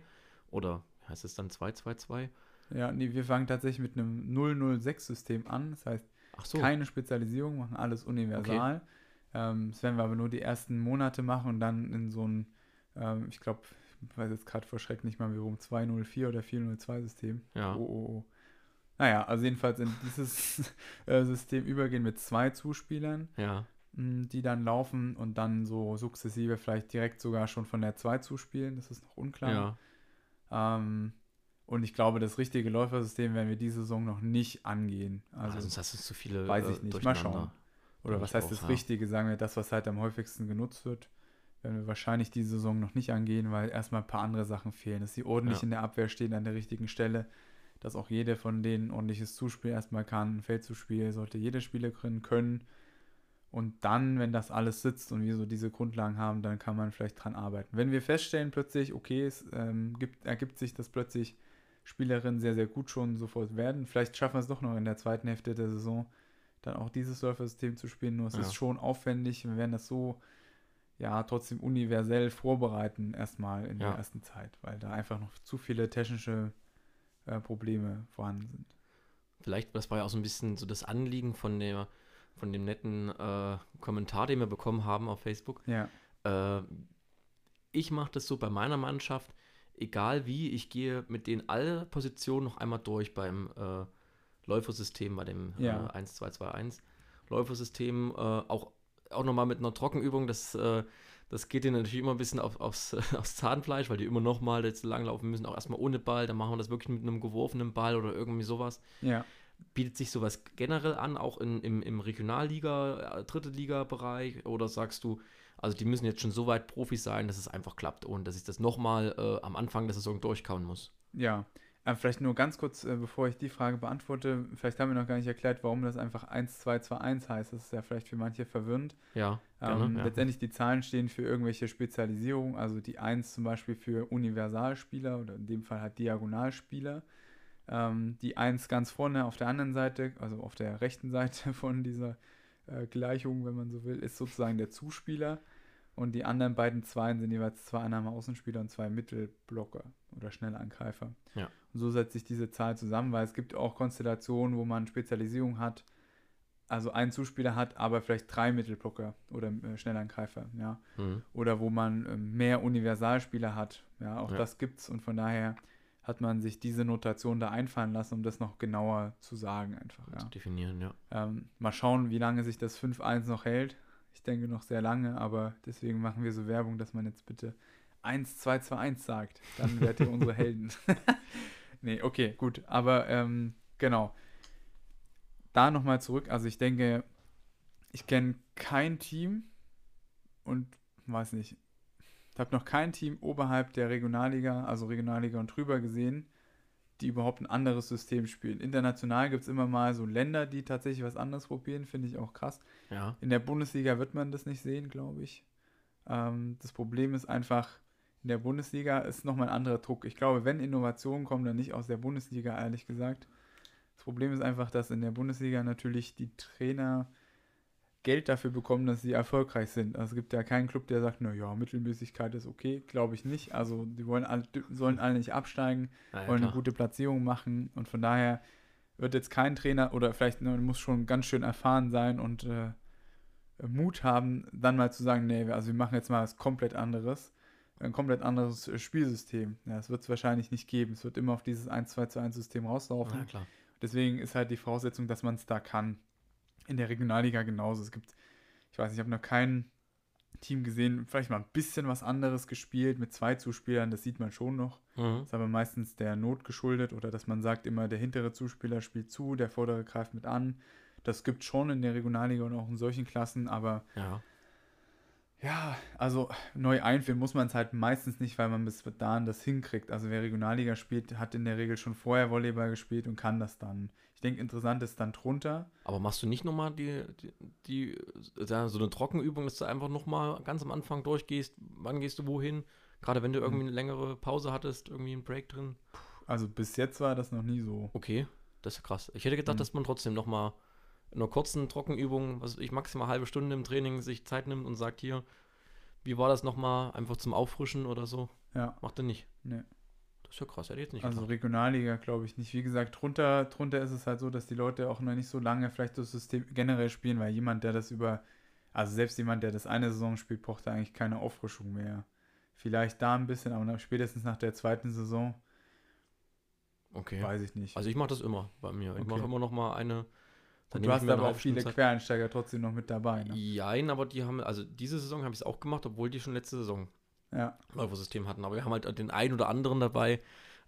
oder heißt es dann 2-2-2? Ja, nee, wir fangen tatsächlich mit einem 006-System an. Das heißt, so, keine Spezialisierung, machen alles universal. Ähm, das werden wir aber nur die ersten Monate machen und dann in so ein, ähm, ich glaube, ich weiß jetzt gerade vor Schreck nicht mal, wie rum 204 oder 402 System. ja. Oh, oh, oh. Naja, also jedenfalls in dieses äh, System übergehen mit zwei Zuspielern, Ja, mh, die dann laufen und dann so sukzessive vielleicht direkt sogar schon von der 2 zuspielen. Das ist noch unklar. ja. Ähm, und ich glaube, das richtige Läufersystem werden wir diese Saison noch nicht angehen. Also, Also, sonst hast du zu viele. weiß äh, ich nicht. Mal schauen. oder was heißt auch, das. Richtige? Sagen wir, das, was halt am häufigsten genutzt wird, werden wir wahrscheinlich diese Saison noch nicht angehen, weil erstmal ein paar andere Sachen fehlen. Dass sie ordentlich Ja. in der Abwehr stehen an der richtigen Stelle, dass auch jede von denen ordentliches Zuspiel erstmal kann. Ein Feldzuspiel sollte jede Spielerin können. Und dann, wenn das alles sitzt und wir so diese Grundlagen haben, dann kann man vielleicht dran arbeiten. Wenn wir feststellen plötzlich, okay, es ähm, gibt, ergibt sich, dass plötzlich Spielerinnen sehr, sehr gut schon sofort werden, vielleicht schaffen wir es doch noch in der zweiten Hälfte der Saison, dann auch dieses Surfer-System zu spielen. Nur es ja. ist schon aufwendig. Wir werden das so ja trotzdem universell vorbereiten, erstmal in ja. der ersten Zeit, weil da einfach noch zu viele technische äh, Probleme vorhanden sind. Vielleicht, das war ja auch so ein bisschen so das Anliegen von der, von dem netten äh, Kommentar, den wir bekommen haben auf Facebook. Ja. Äh, ich mache das so bei meiner Mannschaft, egal wie, ich gehe mit denen alle Positionen noch einmal durch beim äh, Läufersystem, bei dem ja. äh, 1-2-2-1 Läufersystem, äh, auch, auch nochmal mit einer Trockenübung, das, äh, das geht denen natürlich immer ein bisschen auf, aufs, aufs Zahnfleisch, weil die immer nochmal jetzt langlaufen müssen, auch erstmal ohne Ball, dann machen wir das wirklich mit einem geworfenen Ball oder irgendwie sowas. Ja. Bietet sich sowas generell an, auch in, im, im Regionalliga, äh, dritte Liga-Bereich, oder sagst du, also die müssen jetzt schon so weit Profis sein, dass es einfach klappt und dass ich das nochmal äh, am Anfang der Saison durchkauen muss? Ja, vielleicht nur ganz kurz, äh, bevor ich die Frage beantworte, vielleicht haben wir noch gar nicht erklärt, warum das einfach 1, 2, 2, 1 heißt. Das ist ja vielleicht für manche verwirrend. Ja, gerne, ähm, ja. Letztendlich die Zahlen stehen für irgendwelche Spezialisierungen, also die 1 zum Beispiel für Universalspieler oder in dem Fall halt Diagonalspieler. Ähm, die 1 ganz vorne auf der anderen Seite, also auf der rechten Seite von dieser äh, Gleichung, wenn man so will, ist sozusagen der Zuspieler. Und die anderen beiden Zweien sind jeweils zwei Annahme-Außenspieler und zwei Mittelblocker oder Schnellangreifer. Ja. Und so setzt sich diese Zahl zusammen, weil es gibt auch Konstellationen, wo man Spezialisierung hat, also einen Zuspieler hat, aber vielleicht drei Mittelblocker oder äh, Schnellangreifer, ja. Mhm. Oder wo man äh, mehr Universalspieler hat, ja, auch ja. das gibt's und von daher hat man sich diese Notation da einfallen lassen, um das noch genauer zu sagen einfach, ja. Zu definieren, ja. Ähm, mal schauen, wie lange sich das 5-1 noch hält. Ich denke noch sehr lange, aber deswegen machen wir so Werbung, dass man jetzt bitte 1, 2, 2, 1 sagt. Dann werdet ihr unsere Helden. nee, okay, gut. Aber ähm, genau. Da nochmal zurück. Also ich denke, ich kenne kein Team und weiß nicht, ich habe noch kein Team oberhalb der Regionalliga, also Regionalliga und drüber gesehen, die überhaupt ein anderes System spielen. International gibt es immer mal so Länder, die tatsächlich was anderes probieren, finde ich auch krass. Ja. In der Bundesliga wird man das nicht sehen, glaube ich. Ähm, das Problem ist einfach, in der Bundesliga ist nochmal ein anderer Druck. Ich glaube, wenn Innovationen kommen, dann nicht aus der Bundesliga, ehrlich gesagt. Das Problem ist einfach, dass in der Bundesliga natürlich die Trainer Geld dafür bekommen, dass sie erfolgreich sind. Also es gibt ja keinen Club, der sagt, naja, Mittelmäßigkeit ist okay. Glaube ich nicht. Also die wollen alle, sollen alle nicht absteigen, ja, wollen klar. eine gute Platzierung machen und von daher wird jetzt kein Trainer oder vielleicht ne, muss schon ganz schön erfahren sein und äh, Mut haben, dann mal zu sagen, nee, also wir machen jetzt mal was komplett anderes, ein komplett anderes Spielsystem. Ja, das wird es wahrscheinlich nicht geben. Es wird immer auf dieses 1-2-2-1-System rauslaufen. Ja, Deswegen ist halt die Voraussetzung, dass man es da kann in der Regionalliga genauso. Es gibt, ich weiß nicht, ich habe noch kein Team gesehen, vielleicht mal ein bisschen was anderes gespielt mit zwei Zuspielern, das sieht man schon noch. Mhm. Ist aber meistens der Not geschuldet oder dass man sagt immer, der hintere Zuspieler spielt zu, der vordere greift mit an. Das gibt schon in der Regionalliga und auch in solchen Klassen, aber ja. Ja, also neu einführen muss man es halt meistens nicht, weil man bis dahin das hinkriegt. Also wer Regionalliga spielt, hat in der Regel schon vorher Volleyball gespielt und kann das dann. Ich denke, interessant ist dann drunter. Aber machst du nicht nochmal die, die, die, so eine Trockenübung, dass du einfach nochmal ganz am Anfang durchgehst, wann gehst du wohin? Gerade wenn du irgendwie eine längere Pause hattest, irgendwie einen Break drin. Also bis jetzt war das noch nie so. Okay, das ist ja krass. Ich hätte gedacht, mhm. dass man trotzdem nochmal einer kurzen Trockenübung, was ich maximal eine halbe Stunde im Training sich Zeit nimmt und sagt hier, wie war das nochmal, einfach zum Auffrischen oder so? Ja. Macht er nicht. Nee. Das ist ja krass, hätte ich jetzt nicht Also. Regionalliga glaube ich nicht. Wie gesagt, drunter, drunter ist es halt so, dass die Leute auch noch nicht so lange vielleicht das System generell spielen, weil jemand, der das über, also selbst jemand, der das eine Saison spielt, braucht da eigentlich keine Auffrischung mehr. Vielleicht da ein bisschen, aber spätestens nach der zweiten Saison. Okay. Weiß ich nicht. Also ich mache das immer bei mir. Ich okay. mache immer noch mal eine. Und du hast aber auch viele Zeit. Quereinsteiger trotzdem noch mit dabei. Ne? Jein, aber die haben, also diese Saison habe ich es auch gemacht, obwohl die schon letzte Saison ja. Läufersystem hatten. Aber wir haben halt den einen oder anderen dabei,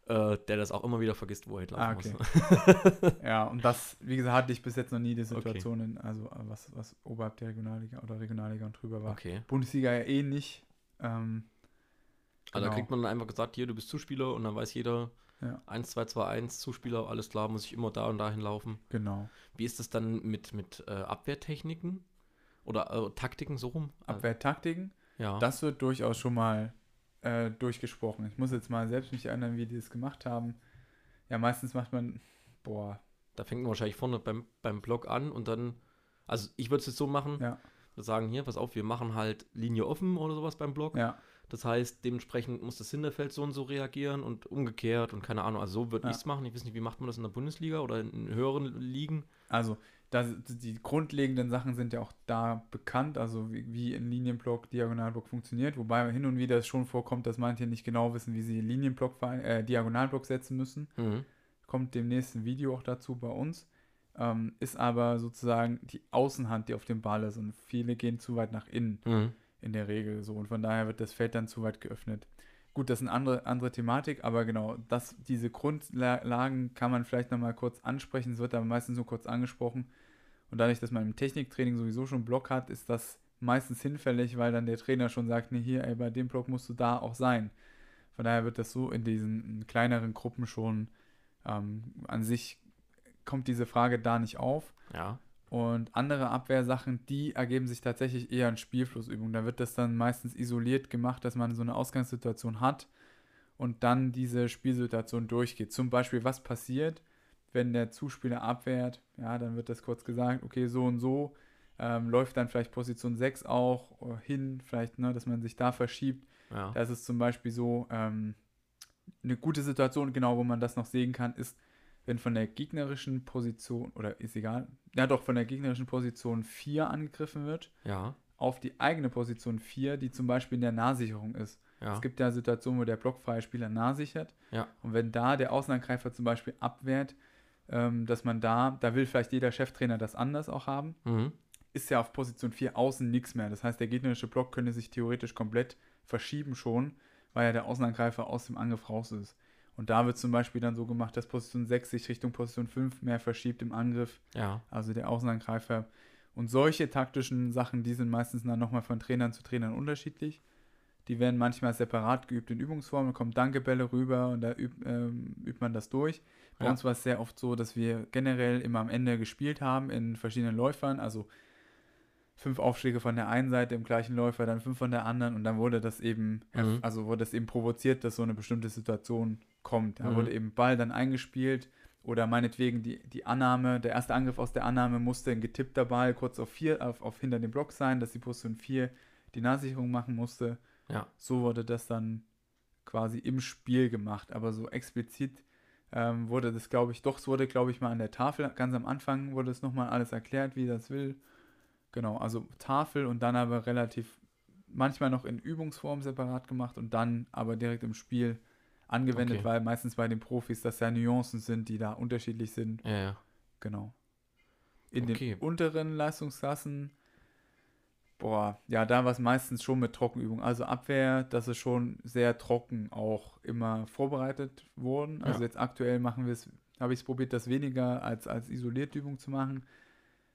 äh, der das auch immer wieder vergisst, wo er laufen ah, okay. muss. ja, und das, wie gesagt, hatte ich bis jetzt noch nie die Situation, okay. in, also was, was oberhalb der Regionalliga oder Regionalliga und drüber war. Okay. Bundesliga ja eh nicht. Ähm, also da genau. kriegt man dann einfach gesagt, hier, du bist Zuspieler und dann weiß jeder, ja. 1, 2, 2, 1, Zuspieler, alles klar, muss ich immer da und dahin laufen. Genau. Wie ist das dann mit, mit äh, Abwehrtechniken? Oder äh, Taktiken so rum? Abwehrtaktiken. Ja. Das wird durchaus schon mal äh, durchgesprochen. Ich muss jetzt mal selbst mich erinnern, wie die das gemacht haben. Ja, meistens macht man, boah, Da fängt man wahrscheinlich vorne beim, beim Block an und dann, also ich würde es jetzt so machen, ja, sagen hier, pass auf, wir machen halt Linie offen oder sowas beim Block. ja, Das heißt, dementsprechend muss das Hinterfeld so und so reagieren und umgekehrt und keine Ahnung. Also so würde Ja. ich es machen. Ich weiß nicht, wie macht man das in der Bundesliga oder in höheren Ligen? Also, das, die grundlegenden Sachen sind ja auch da bekannt, also wie, wie ein Linienblock, Diagonalblock funktioniert, wobei hin und wieder es schon vorkommt, dass manche nicht genau wissen, wie sie Linienblock, äh, Diagonalblock setzen müssen. Mhm. Kommt demnächst ein Video auch dazu bei uns. Ähm, ist aber sozusagen die Außenhand, die auf dem Ball ist und viele gehen zu weit nach innen Mhm. In der Regel so und von daher wird das Feld dann zu weit geöffnet. Gut, das ist eine andere, andere Thematik, aber genau, das, diese Grundlagen kann man vielleicht nochmal kurz ansprechen, es wird aber meistens nur kurz angesprochen und dadurch, dass man im Techniktraining sowieso schon Block hat, ist das meistens hinfällig, weil dann der Trainer schon sagt, nee, hier, ey, bei dem Block musst du da auch sein. Von daher wird das so in diesen kleineren Gruppen schon ähm, an sich kommt diese Frage da nicht auf. Ja. Und andere Abwehrsachen, die ergeben sich tatsächlich eher in Spielflussübungen. Da wird das dann meistens isoliert gemacht, dass man so eine Ausgangssituation hat und dann diese Spielsituation durchgeht. Zum Beispiel, was passiert, wenn der Zuspieler abwehrt? Ja, dann wird das kurz gesagt, okay, so und so. Ähm, läuft dann vielleicht Position 6 auch äh, hin, vielleicht, ne, dass man sich da verschiebt. Ja. Da ist zum Beispiel so, ähm, eine gute Situation, genau, wo man das noch sehen kann, ist, wenn von der gegnerischen Position, oder ist egal, ja doch, von der gegnerischen Position 4 angegriffen wird, Ja. auf die eigene Position 4, die zum Beispiel in der Nahsicherung ist. Ja. Es gibt ja Situationen, wo der blockfreie Spieler nahsichert. Ja. Und wenn da der Außenangreifer zum Beispiel abwehrt, ähm, dass man da, da will vielleicht jeder Cheftrainer das anders auch haben, Mhm. ist ja auf Position 4 außen nichts mehr. Das heißt, der gegnerische Block könnte sich theoretisch komplett verschieben schon, weil ja der Außenangreifer aus dem Angriff raus ist. Und da wird zum Beispiel dann so gemacht, dass Position 6 sich Richtung Position 5 mehr verschiebt im Angriff, Ja. also der Außenangreifer. Und solche taktischen Sachen, die sind meistens dann nochmal von Trainern zu Trainern unterschiedlich. Die werden manchmal separat geübt in Übungsformen, kommen Dankebälle rüber und da übt, ähm, übt man das durch. Bei Ja. uns war es sehr oft so, dass wir generell immer am Ende gespielt haben in verschiedenen Läufern, also fünf Aufschläge von der einen Seite im gleichen Läufer, dann fünf von der anderen und dann wurde das eben, Mhm. also wurde das eben provoziert, dass so eine bestimmte Situation kommt. Da Mhm. wurde eben Ball dann eingespielt oder meinetwegen die, die Annahme, der erste Angriff aus der Annahme musste ein getippter Ball kurz auf vier, auf, auf hinter dem Block sein, dass die Position 4 die Nahsicherung machen musste. Ja. So wurde das dann quasi im Spiel gemacht, aber so explizit ähm, wurde das, glaube ich, doch, es wurde, glaube ich, mal an der Tafel, ganz am Anfang wurde es nochmal alles erklärt, wie das will. Genau, also Tafel und dann aber relativ, manchmal noch in Übungsform separat gemacht und dann aber direkt im Spiel angewendet, Okay. weil meistens bei den Profis das ja Nuancen sind, die da unterschiedlich sind. Ja, ja. Genau. In Okay. den unteren Leistungsklassen, boah, ja, da war es meistens schon mit Trockenübung. Also Abwehr, das ist schon sehr trocken auch immer vorbereitet worden. Also Ja. jetzt aktuell machen wir es, habe ich es probiert, das weniger als, als isolierte Übung zu machen.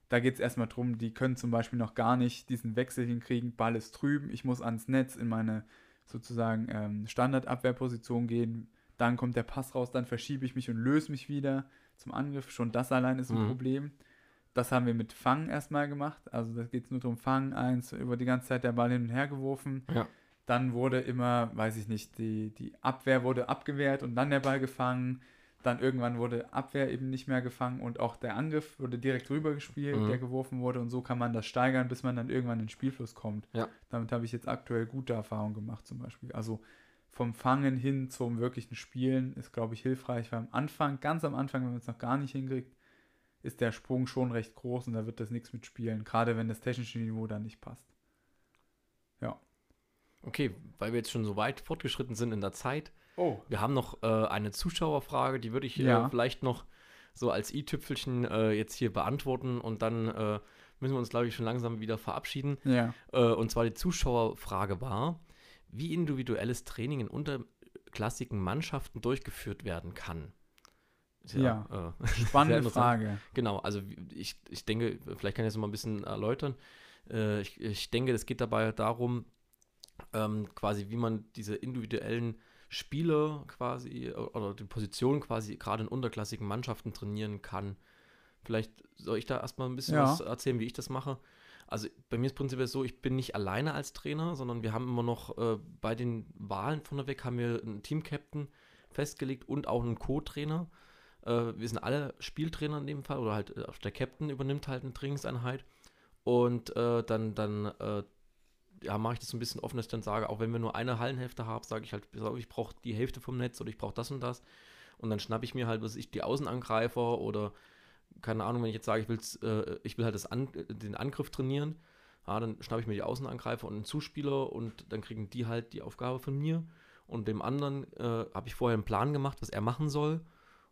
Da geht es erstmal drum, die können zum Beispiel noch gar nicht diesen Wechsel hinkriegen, Ball ist drüben, ich muss ans Netz in meine sozusagen ähm, Standardabwehrposition gehen, dann kommt der Pass raus, dann verschiebe ich mich und löse mich wieder zum Angriff. Schon das allein ist ein Mhm. Problem. Das haben wir mit Fangen erstmal gemacht. Also da geht es nur darum, Fangen eins, über die ganze Zeit der Ball hin und her geworfen. Ja. Dann wurde immer, weiß ich nicht, die, die Abwehr wurde abgewehrt und dann der Ball gefangen. Dann irgendwann wurde Abwehr eben nicht mehr gefangen und auch der Angriff wurde direkt rüber gespielt, Mhm. der geworfen wurde und so kann man das steigern, bis man dann irgendwann in den Spielfluss kommt. Ja. Damit habe ich jetzt aktuell gute Erfahrungen gemacht zum Beispiel. Also vom Fangen hin zum wirklichen Spielen ist, glaube ich, hilfreich, weil am Anfang, ganz am Anfang, wenn man es noch gar nicht hinkriegt, ist der Sprung schon recht groß und da wird das nichts mit Spielen, gerade wenn das technische Niveau dann nicht passt. Okay, weil wir jetzt schon so weit fortgeschritten sind in der Zeit, Oh. wir haben noch äh, eine Zuschauerfrage, die würde ich Ja. äh, vielleicht noch so als i-Tüpfelchen äh, jetzt hier beantworten und dann äh, müssen wir uns, glaube ich, schon langsam wieder verabschieden. Ja. Äh, und zwar die Zuschauerfrage war, wie individuelles Training in unterklassigen Mannschaften durchgeführt werden kann. Ist äh, Spannende. Frage. Genau, also ich, ich denke, vielleicht kann ich das mal ein bisschen erläutern. Äh, ich, ich denke, es geht dabei darum, ähm, quasi, wie man diese individuellen Spiele quasi oder die Position quasi gerade in unterklassigen Mannschaften trainieren kann. Vielleicht soll ich da erstmal ein bisschen Ja. was erzählen, wie ich das mache. Also bei mir ist prinzipiell so, ich bin nicht alleine als Trainer, sondern wir haben immer noch äh, bei den Wahlen vorneweg haben wir einen Team-Captain festgelegt und auch einen Co-Trainer. Äh, wir sind alle Spieltrainer in dem Fall oder halt äh, der Captain übernimmt halt eine Trainingseinheit und äh, dann, dann äh, ja, mache ich das so ein bisschen offen, dass ich dann sage, auch wenn wir nur eine Hallenhälfte haben, sage ich halt, ich brauche die Hälfte vom Netz oder ich brauche das und das. Und dann schnappe ich mir halt, was ich, die Außenangreifer oder keine Ahnung, wenn ich jetzt sage, ich, will's, äh, ich will halt das An den Angriff trainieren, ja, dann schnappe ich mir die Außenangreifer und einen Zuspieler und dann kriegen die halt die Aufgabe von mir. Und dem anderen äh, habe ich vorher einen Plan gemacht, was er machen soll.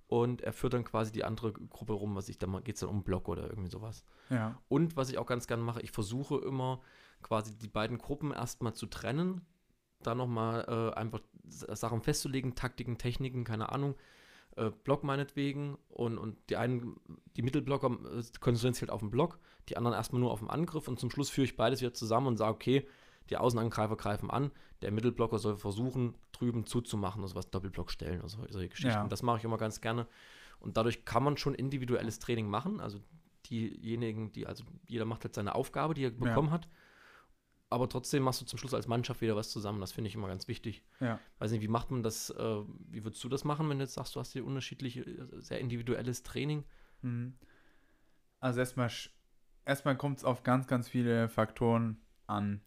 Und er führt dann quasi die andere Gruppe rum, was ich dann geht es dann um Block oder irgendwie sowas. Ja. Und was ich auch ganz gerne mache, ich versuche immer quasi die beiden Gruppen erstmal zu trennen, da nochmal äh, einfach Sachen festzulegen, Taktiken, Techniken, keine Ahnung, äh, Block meinetwegen und, und die einen, die Mittelblocker äh, konzentrieren sich halt auf den Block, die anderen erstmal nur auf den Angriff und zum Schluss führe ich beides wieder zusammen und sage, okay, die Außenangreifer greifen an, der Mittelblocker soll versuchen, drüben zuzumachen, also was Doppelblock stellen, also solche Geschichten. Ja. Das mache ich immer ganz gerne. Und dadurch kann man schon individuelles Training machen. Also diejenigen, die, also jeder macht halt seine Aufgabe, die er bekommen ja. hat aber trotzdem machst du zum Schluss als Mannschaft wieder was zusammen. Das finde ich immer ganz wichtig. Ja. Weiß nicht, wie macht man das, äh, wie würdest du das machen, wenn du jetzt sagst, du hast hier unterschiedliche, sehr individuelles Training? Mhm. Also erstmal, erstmal kommt es auf ganz, ganz viele Faktoren an.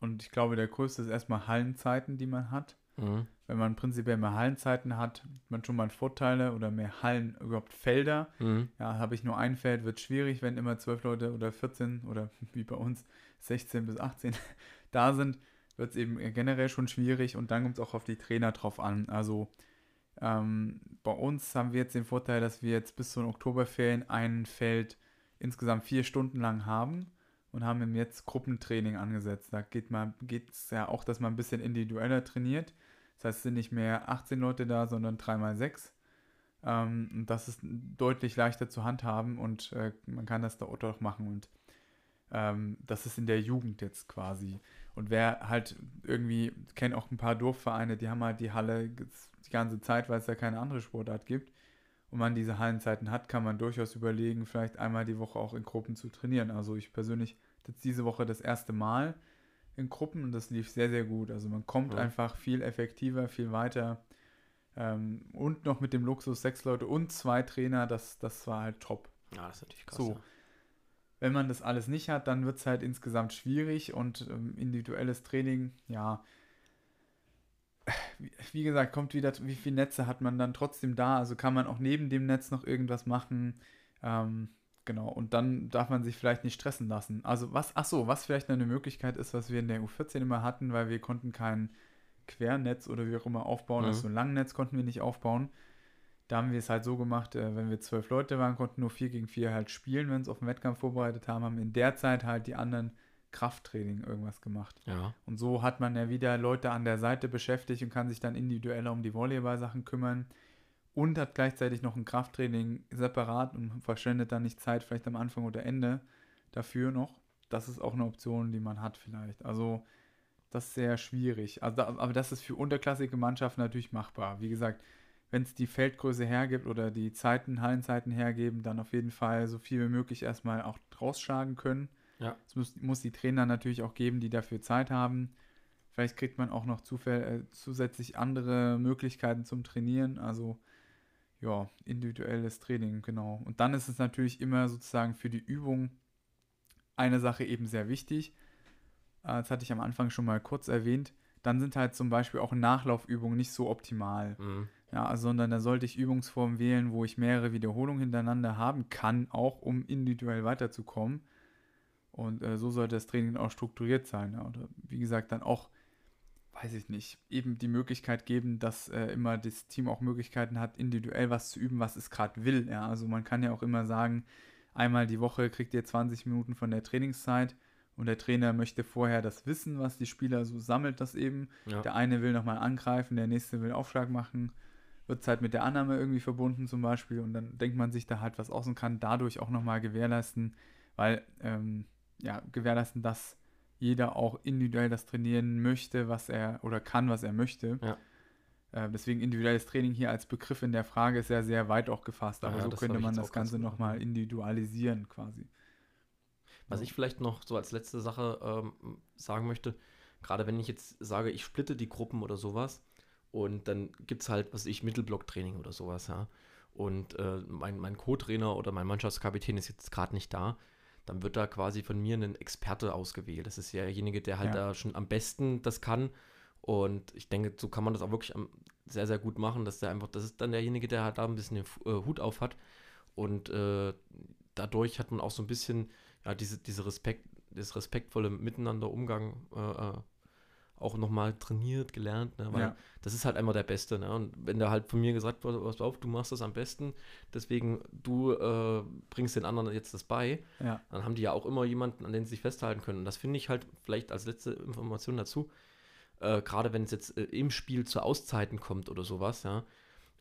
Und ich glaube, der größte ist erstmal Hallenzeiten, die man hat. Mhm. Wenn man prinzipiell mehr Hallenzeiten hat, hat man schon mal Vorteile oder mehr Hallen, überhaupt Felder. Mhm. Ja, habe ich nur ein Feld, wird schwierig, wenn immer zwölf Leute oder 14 oder wie bei uns 16 bis 18 da sind, wird es eben generell schon schwierig und dann kommt es auch auf die Trainer drauf an. Also ähm, bei uns haben wir jetzt den Vorteil, dass wir jetzt bis zu den Oktoberferien ein Feld insgesamt vier Stunden lang haben und haben jetzt Gruppentraining angesetzt. Da geht es ja auch, dass man ein bisschen individueller trainiert. Das heißt, es sind nicht mehr 18 Leute da, sondern 3 mal 6. Ähm, und das ist deutlich leichter zu handhaben und äh, man kann das da auch machen. Und ähm, das ist in der Jugend jetzt quasi. Und wer halt irgendwie, kennt auch ein paar Dorfvereine, die haben halt die Halle die ganze Zeit, weil es ja keine andere Sportart gibt. Und man diese Hallenzeiten hat, kann man durchaus überlegen, vielleicht einmal die Woche auch in Gruppen zu trainieren. Also ich persönlich jetzt diese Woche das erste Mal in Gruppen und das lief sehr, sehr gut. Also man kommt ja. einfach viel effektiver, viel weiter. Ähm, und noch mit dem Luxus sechs Leute und zwei Trainer, das, das war halt top. Ja, das ist natürlich krass. So. Ja. Wenn man das alles nicht hat, dann wird es halt insgesamt schwierig und ähm, individuelles Training, ja, wie, wie, gesagt, kommt wieder, wie viele Netze hat man dann trotzdem da? Also kann man auch neben dem Netz noch irgendwas machen. Ähm, genau, und dann darf man sich vielleicht nicht stressen lassen. Also was, ach so, was vielleicht eine Möglichkeit ist, was wir in der U14 immer hatten, weil wir konnten kein Quernetz oder wie auch immer aufbauen, mhm. also so ein Langnetz konnten wir nicht aufbauen. Da haben wir es halt so gemacht, äh, wenn wir zwölf Leute waren, konnten nur vier gegen vier halt spielen, wenn sie auf den Wettkampf vorbereitet haben, haben in der Zeit halt die anderen Krafttraining irgendwas gemacht. Ja. Und so hat man ja wieder Leute an der Seite beschäftigt und kann sich dann individueller um die Volleyball-Sachen kümmern und hat gleichzeitig noch ein Krafttraining separat und verschwendet dann nicht Zeit vielleicht am Anfang oder Ende dafür noch. Das ist auch eine Option, die man hat vielleicht. Also das ist sehr schwierig. Also, aber das ist für unterklassige Mannschaften natürlich machbar. Wie gesagt, wenn es die Feldgröße hergibt oder die Zeiten, Hallenzeiten hergeben, dann auf jeden Fall so viel wie möglich erstmal auch rausschlagen können. Ja. Es muss, muss die Trainer natürlich auch geben, die dafür Zeit haben. Vielleicht kriegt man auch noch äh, zusätzlich andere Möglichkeiten zum Trainieren. Also ja, individuelles Training, genau. Und dann ist es natürlich immer sozusagen für die Übung eine Sache eben sehr wichtig. Äh, das hatte ich am Anfang schon mal kurz erwähnt. Dann sind halt zum Beispiel auch Nachlaufübungen nicht so optimal. Mhm. Ja, sondern da sollte ich Übungsformen wählen, wo ich mehrere Wiederholungen hintereinander haben kann, auch um individuell weiterzukommen. Und äh, so sollte das Training auch strukturiert sein. Ja. Oder wie gesagt, dann auch, weiß ich nicht, eben die Möglichkeit geben, dass äh, immer das Team auch Möglichkeiten hat, individuell was zu üben, was es gerade will. Ja. Also man kann ja auch immer sagen, einmal die Woche kriegt ihr 20 Minuten von der Trainingszeit und der Trainer möchte vorher das wissen, was die Spieler so sammelt, das eben. Ja. Der eine will nochmal angreifen, der nächste will Aufschlag machen wird es halt mit der Annahme irgendwie verbunden zum Beispiel und dann denkt man sich da halt was aus und kann dadurch auch nochmal gewährleisten, weil, ähm, ja, gewährleisten, dass jeder auch individuell das trainieren möchte, was er oder kann, was er möchte. Ja. Äh, deswegen individuelles Training hier als Begriff in der Frage ist ja sehr weit auch gefasst, aber ja, so könnte man das Ganze nochmal individualisieren quasi. Was ich vielleicht noch so als letzte Sache ähm, sagen möchte, gerade wenn ich jetzt sage, ich splitte die Gruppen oder sowas und dann gibt es halt, was weiß ich, Mittelblocktraining oder sowas, ja. Und äh, mein, mein Co-Trainer oder mein Mannschaftskapitän ist jetzt gerade nicht da, dann wird da quasi von mir ein Experte ausgewählt. Das ist ja derjenige, der halt Ja. da schon am besten das kann. Und ich denke, so kann man das auch wirklich am, sehr, sehr gut machen, dass der einfach, das ist dann derjenige, der halt da ein bisschen den äh, Hut auf hat. Und äh, dadurch hat man auch so ein bisschen, ja, diese, diese Respekt, das respektvolle Miteinander Umgang äh, äh, auch nochmal trainiert, gelernt, ne? weil Ja. das ist halt einmal der Beste. Ne? Und wenn da halt von mir gesagt wird, pass auf, du machst das am besten, deswegen du äh, bringst den anderen jetzt das bei, Ja. dann haben die ja auch immer jemanden, an den sie sich festhalten können. Und das finde ich halt vielleicht als letzte Information dazu, äh, gerade wenn es jetzt äh, im Spiel zu Auszeiten kommt oder sowas, ja.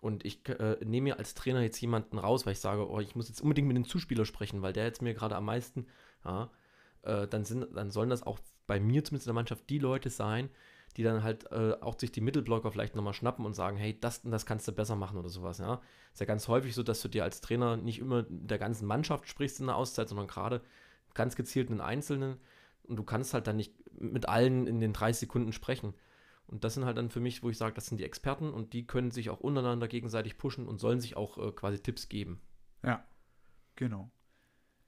Und ich äh, nehme mir als Trainer jetzt jemanden raus, weil ich sage, oh, ich muss jetzt unbedingt mit dem Zuspieler sprechen, weil der jetzt mir gerade am meisten, ja, äh, dann, sind, dann sollen das auch bei mir zumindest in der Mannschaft die Leute sein, die dann halt äh, auch sich die Mittelblocker vielleicht nochmal schnappen und sagen, hey, das und das kannst du besser machen oder sowas, ja. Ist ja ganz häufig so, dass du dir als Trainer nicht immer mit der ganzen Mannschaft sprichst in der Auszeit, sondern gerade ganz gezielt einen Einzelnen und du kannst halt dann nicht mit allen in den 30 Sekunden sprechen. Und das sind halt dann für mich, wo ich sage, das sind die Experten und die können sich auch untereinander gegenseitig pushen und sollen sich auch äh, quasi Tipps geben. Ja. Genau.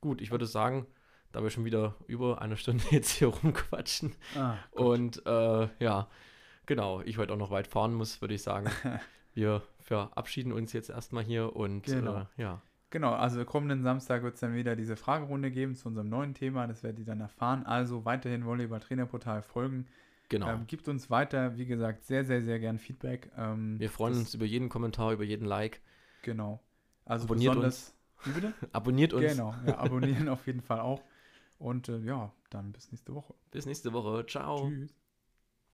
Gut, ich würde sagen, da wir schon wieder über eine Stunde jetzt hier rumquatschen Ah, und äh, ja, genau, ich heute auch noch weit fahren muss, würde ich sagen, wir verabschieden uns jetzt erstmal hier und Genau. äh, ja, Genau, also kommenden Samstag wird es dann wieder diese Fragerunde geben zu unserem neuen Thema. Das werdet ihr dann erfahren. Also weiterhin Volleyball Trainerportal folgen. genau. Ähm, gibt uns weiter, wie gesagt, sehr, sehr, sehr gern Feedback. Ähm, wir freuen uns über jeden Kommentar, über jeden Like. Genau. Also Abonniert besonders. Wie bitte? Abonniert uns. Genau, ja, abonnieren auf jeden Fall auch. Und äh, ja, dann bis nächste Woche. Bis nächste Woche. Ciao. Tschüss.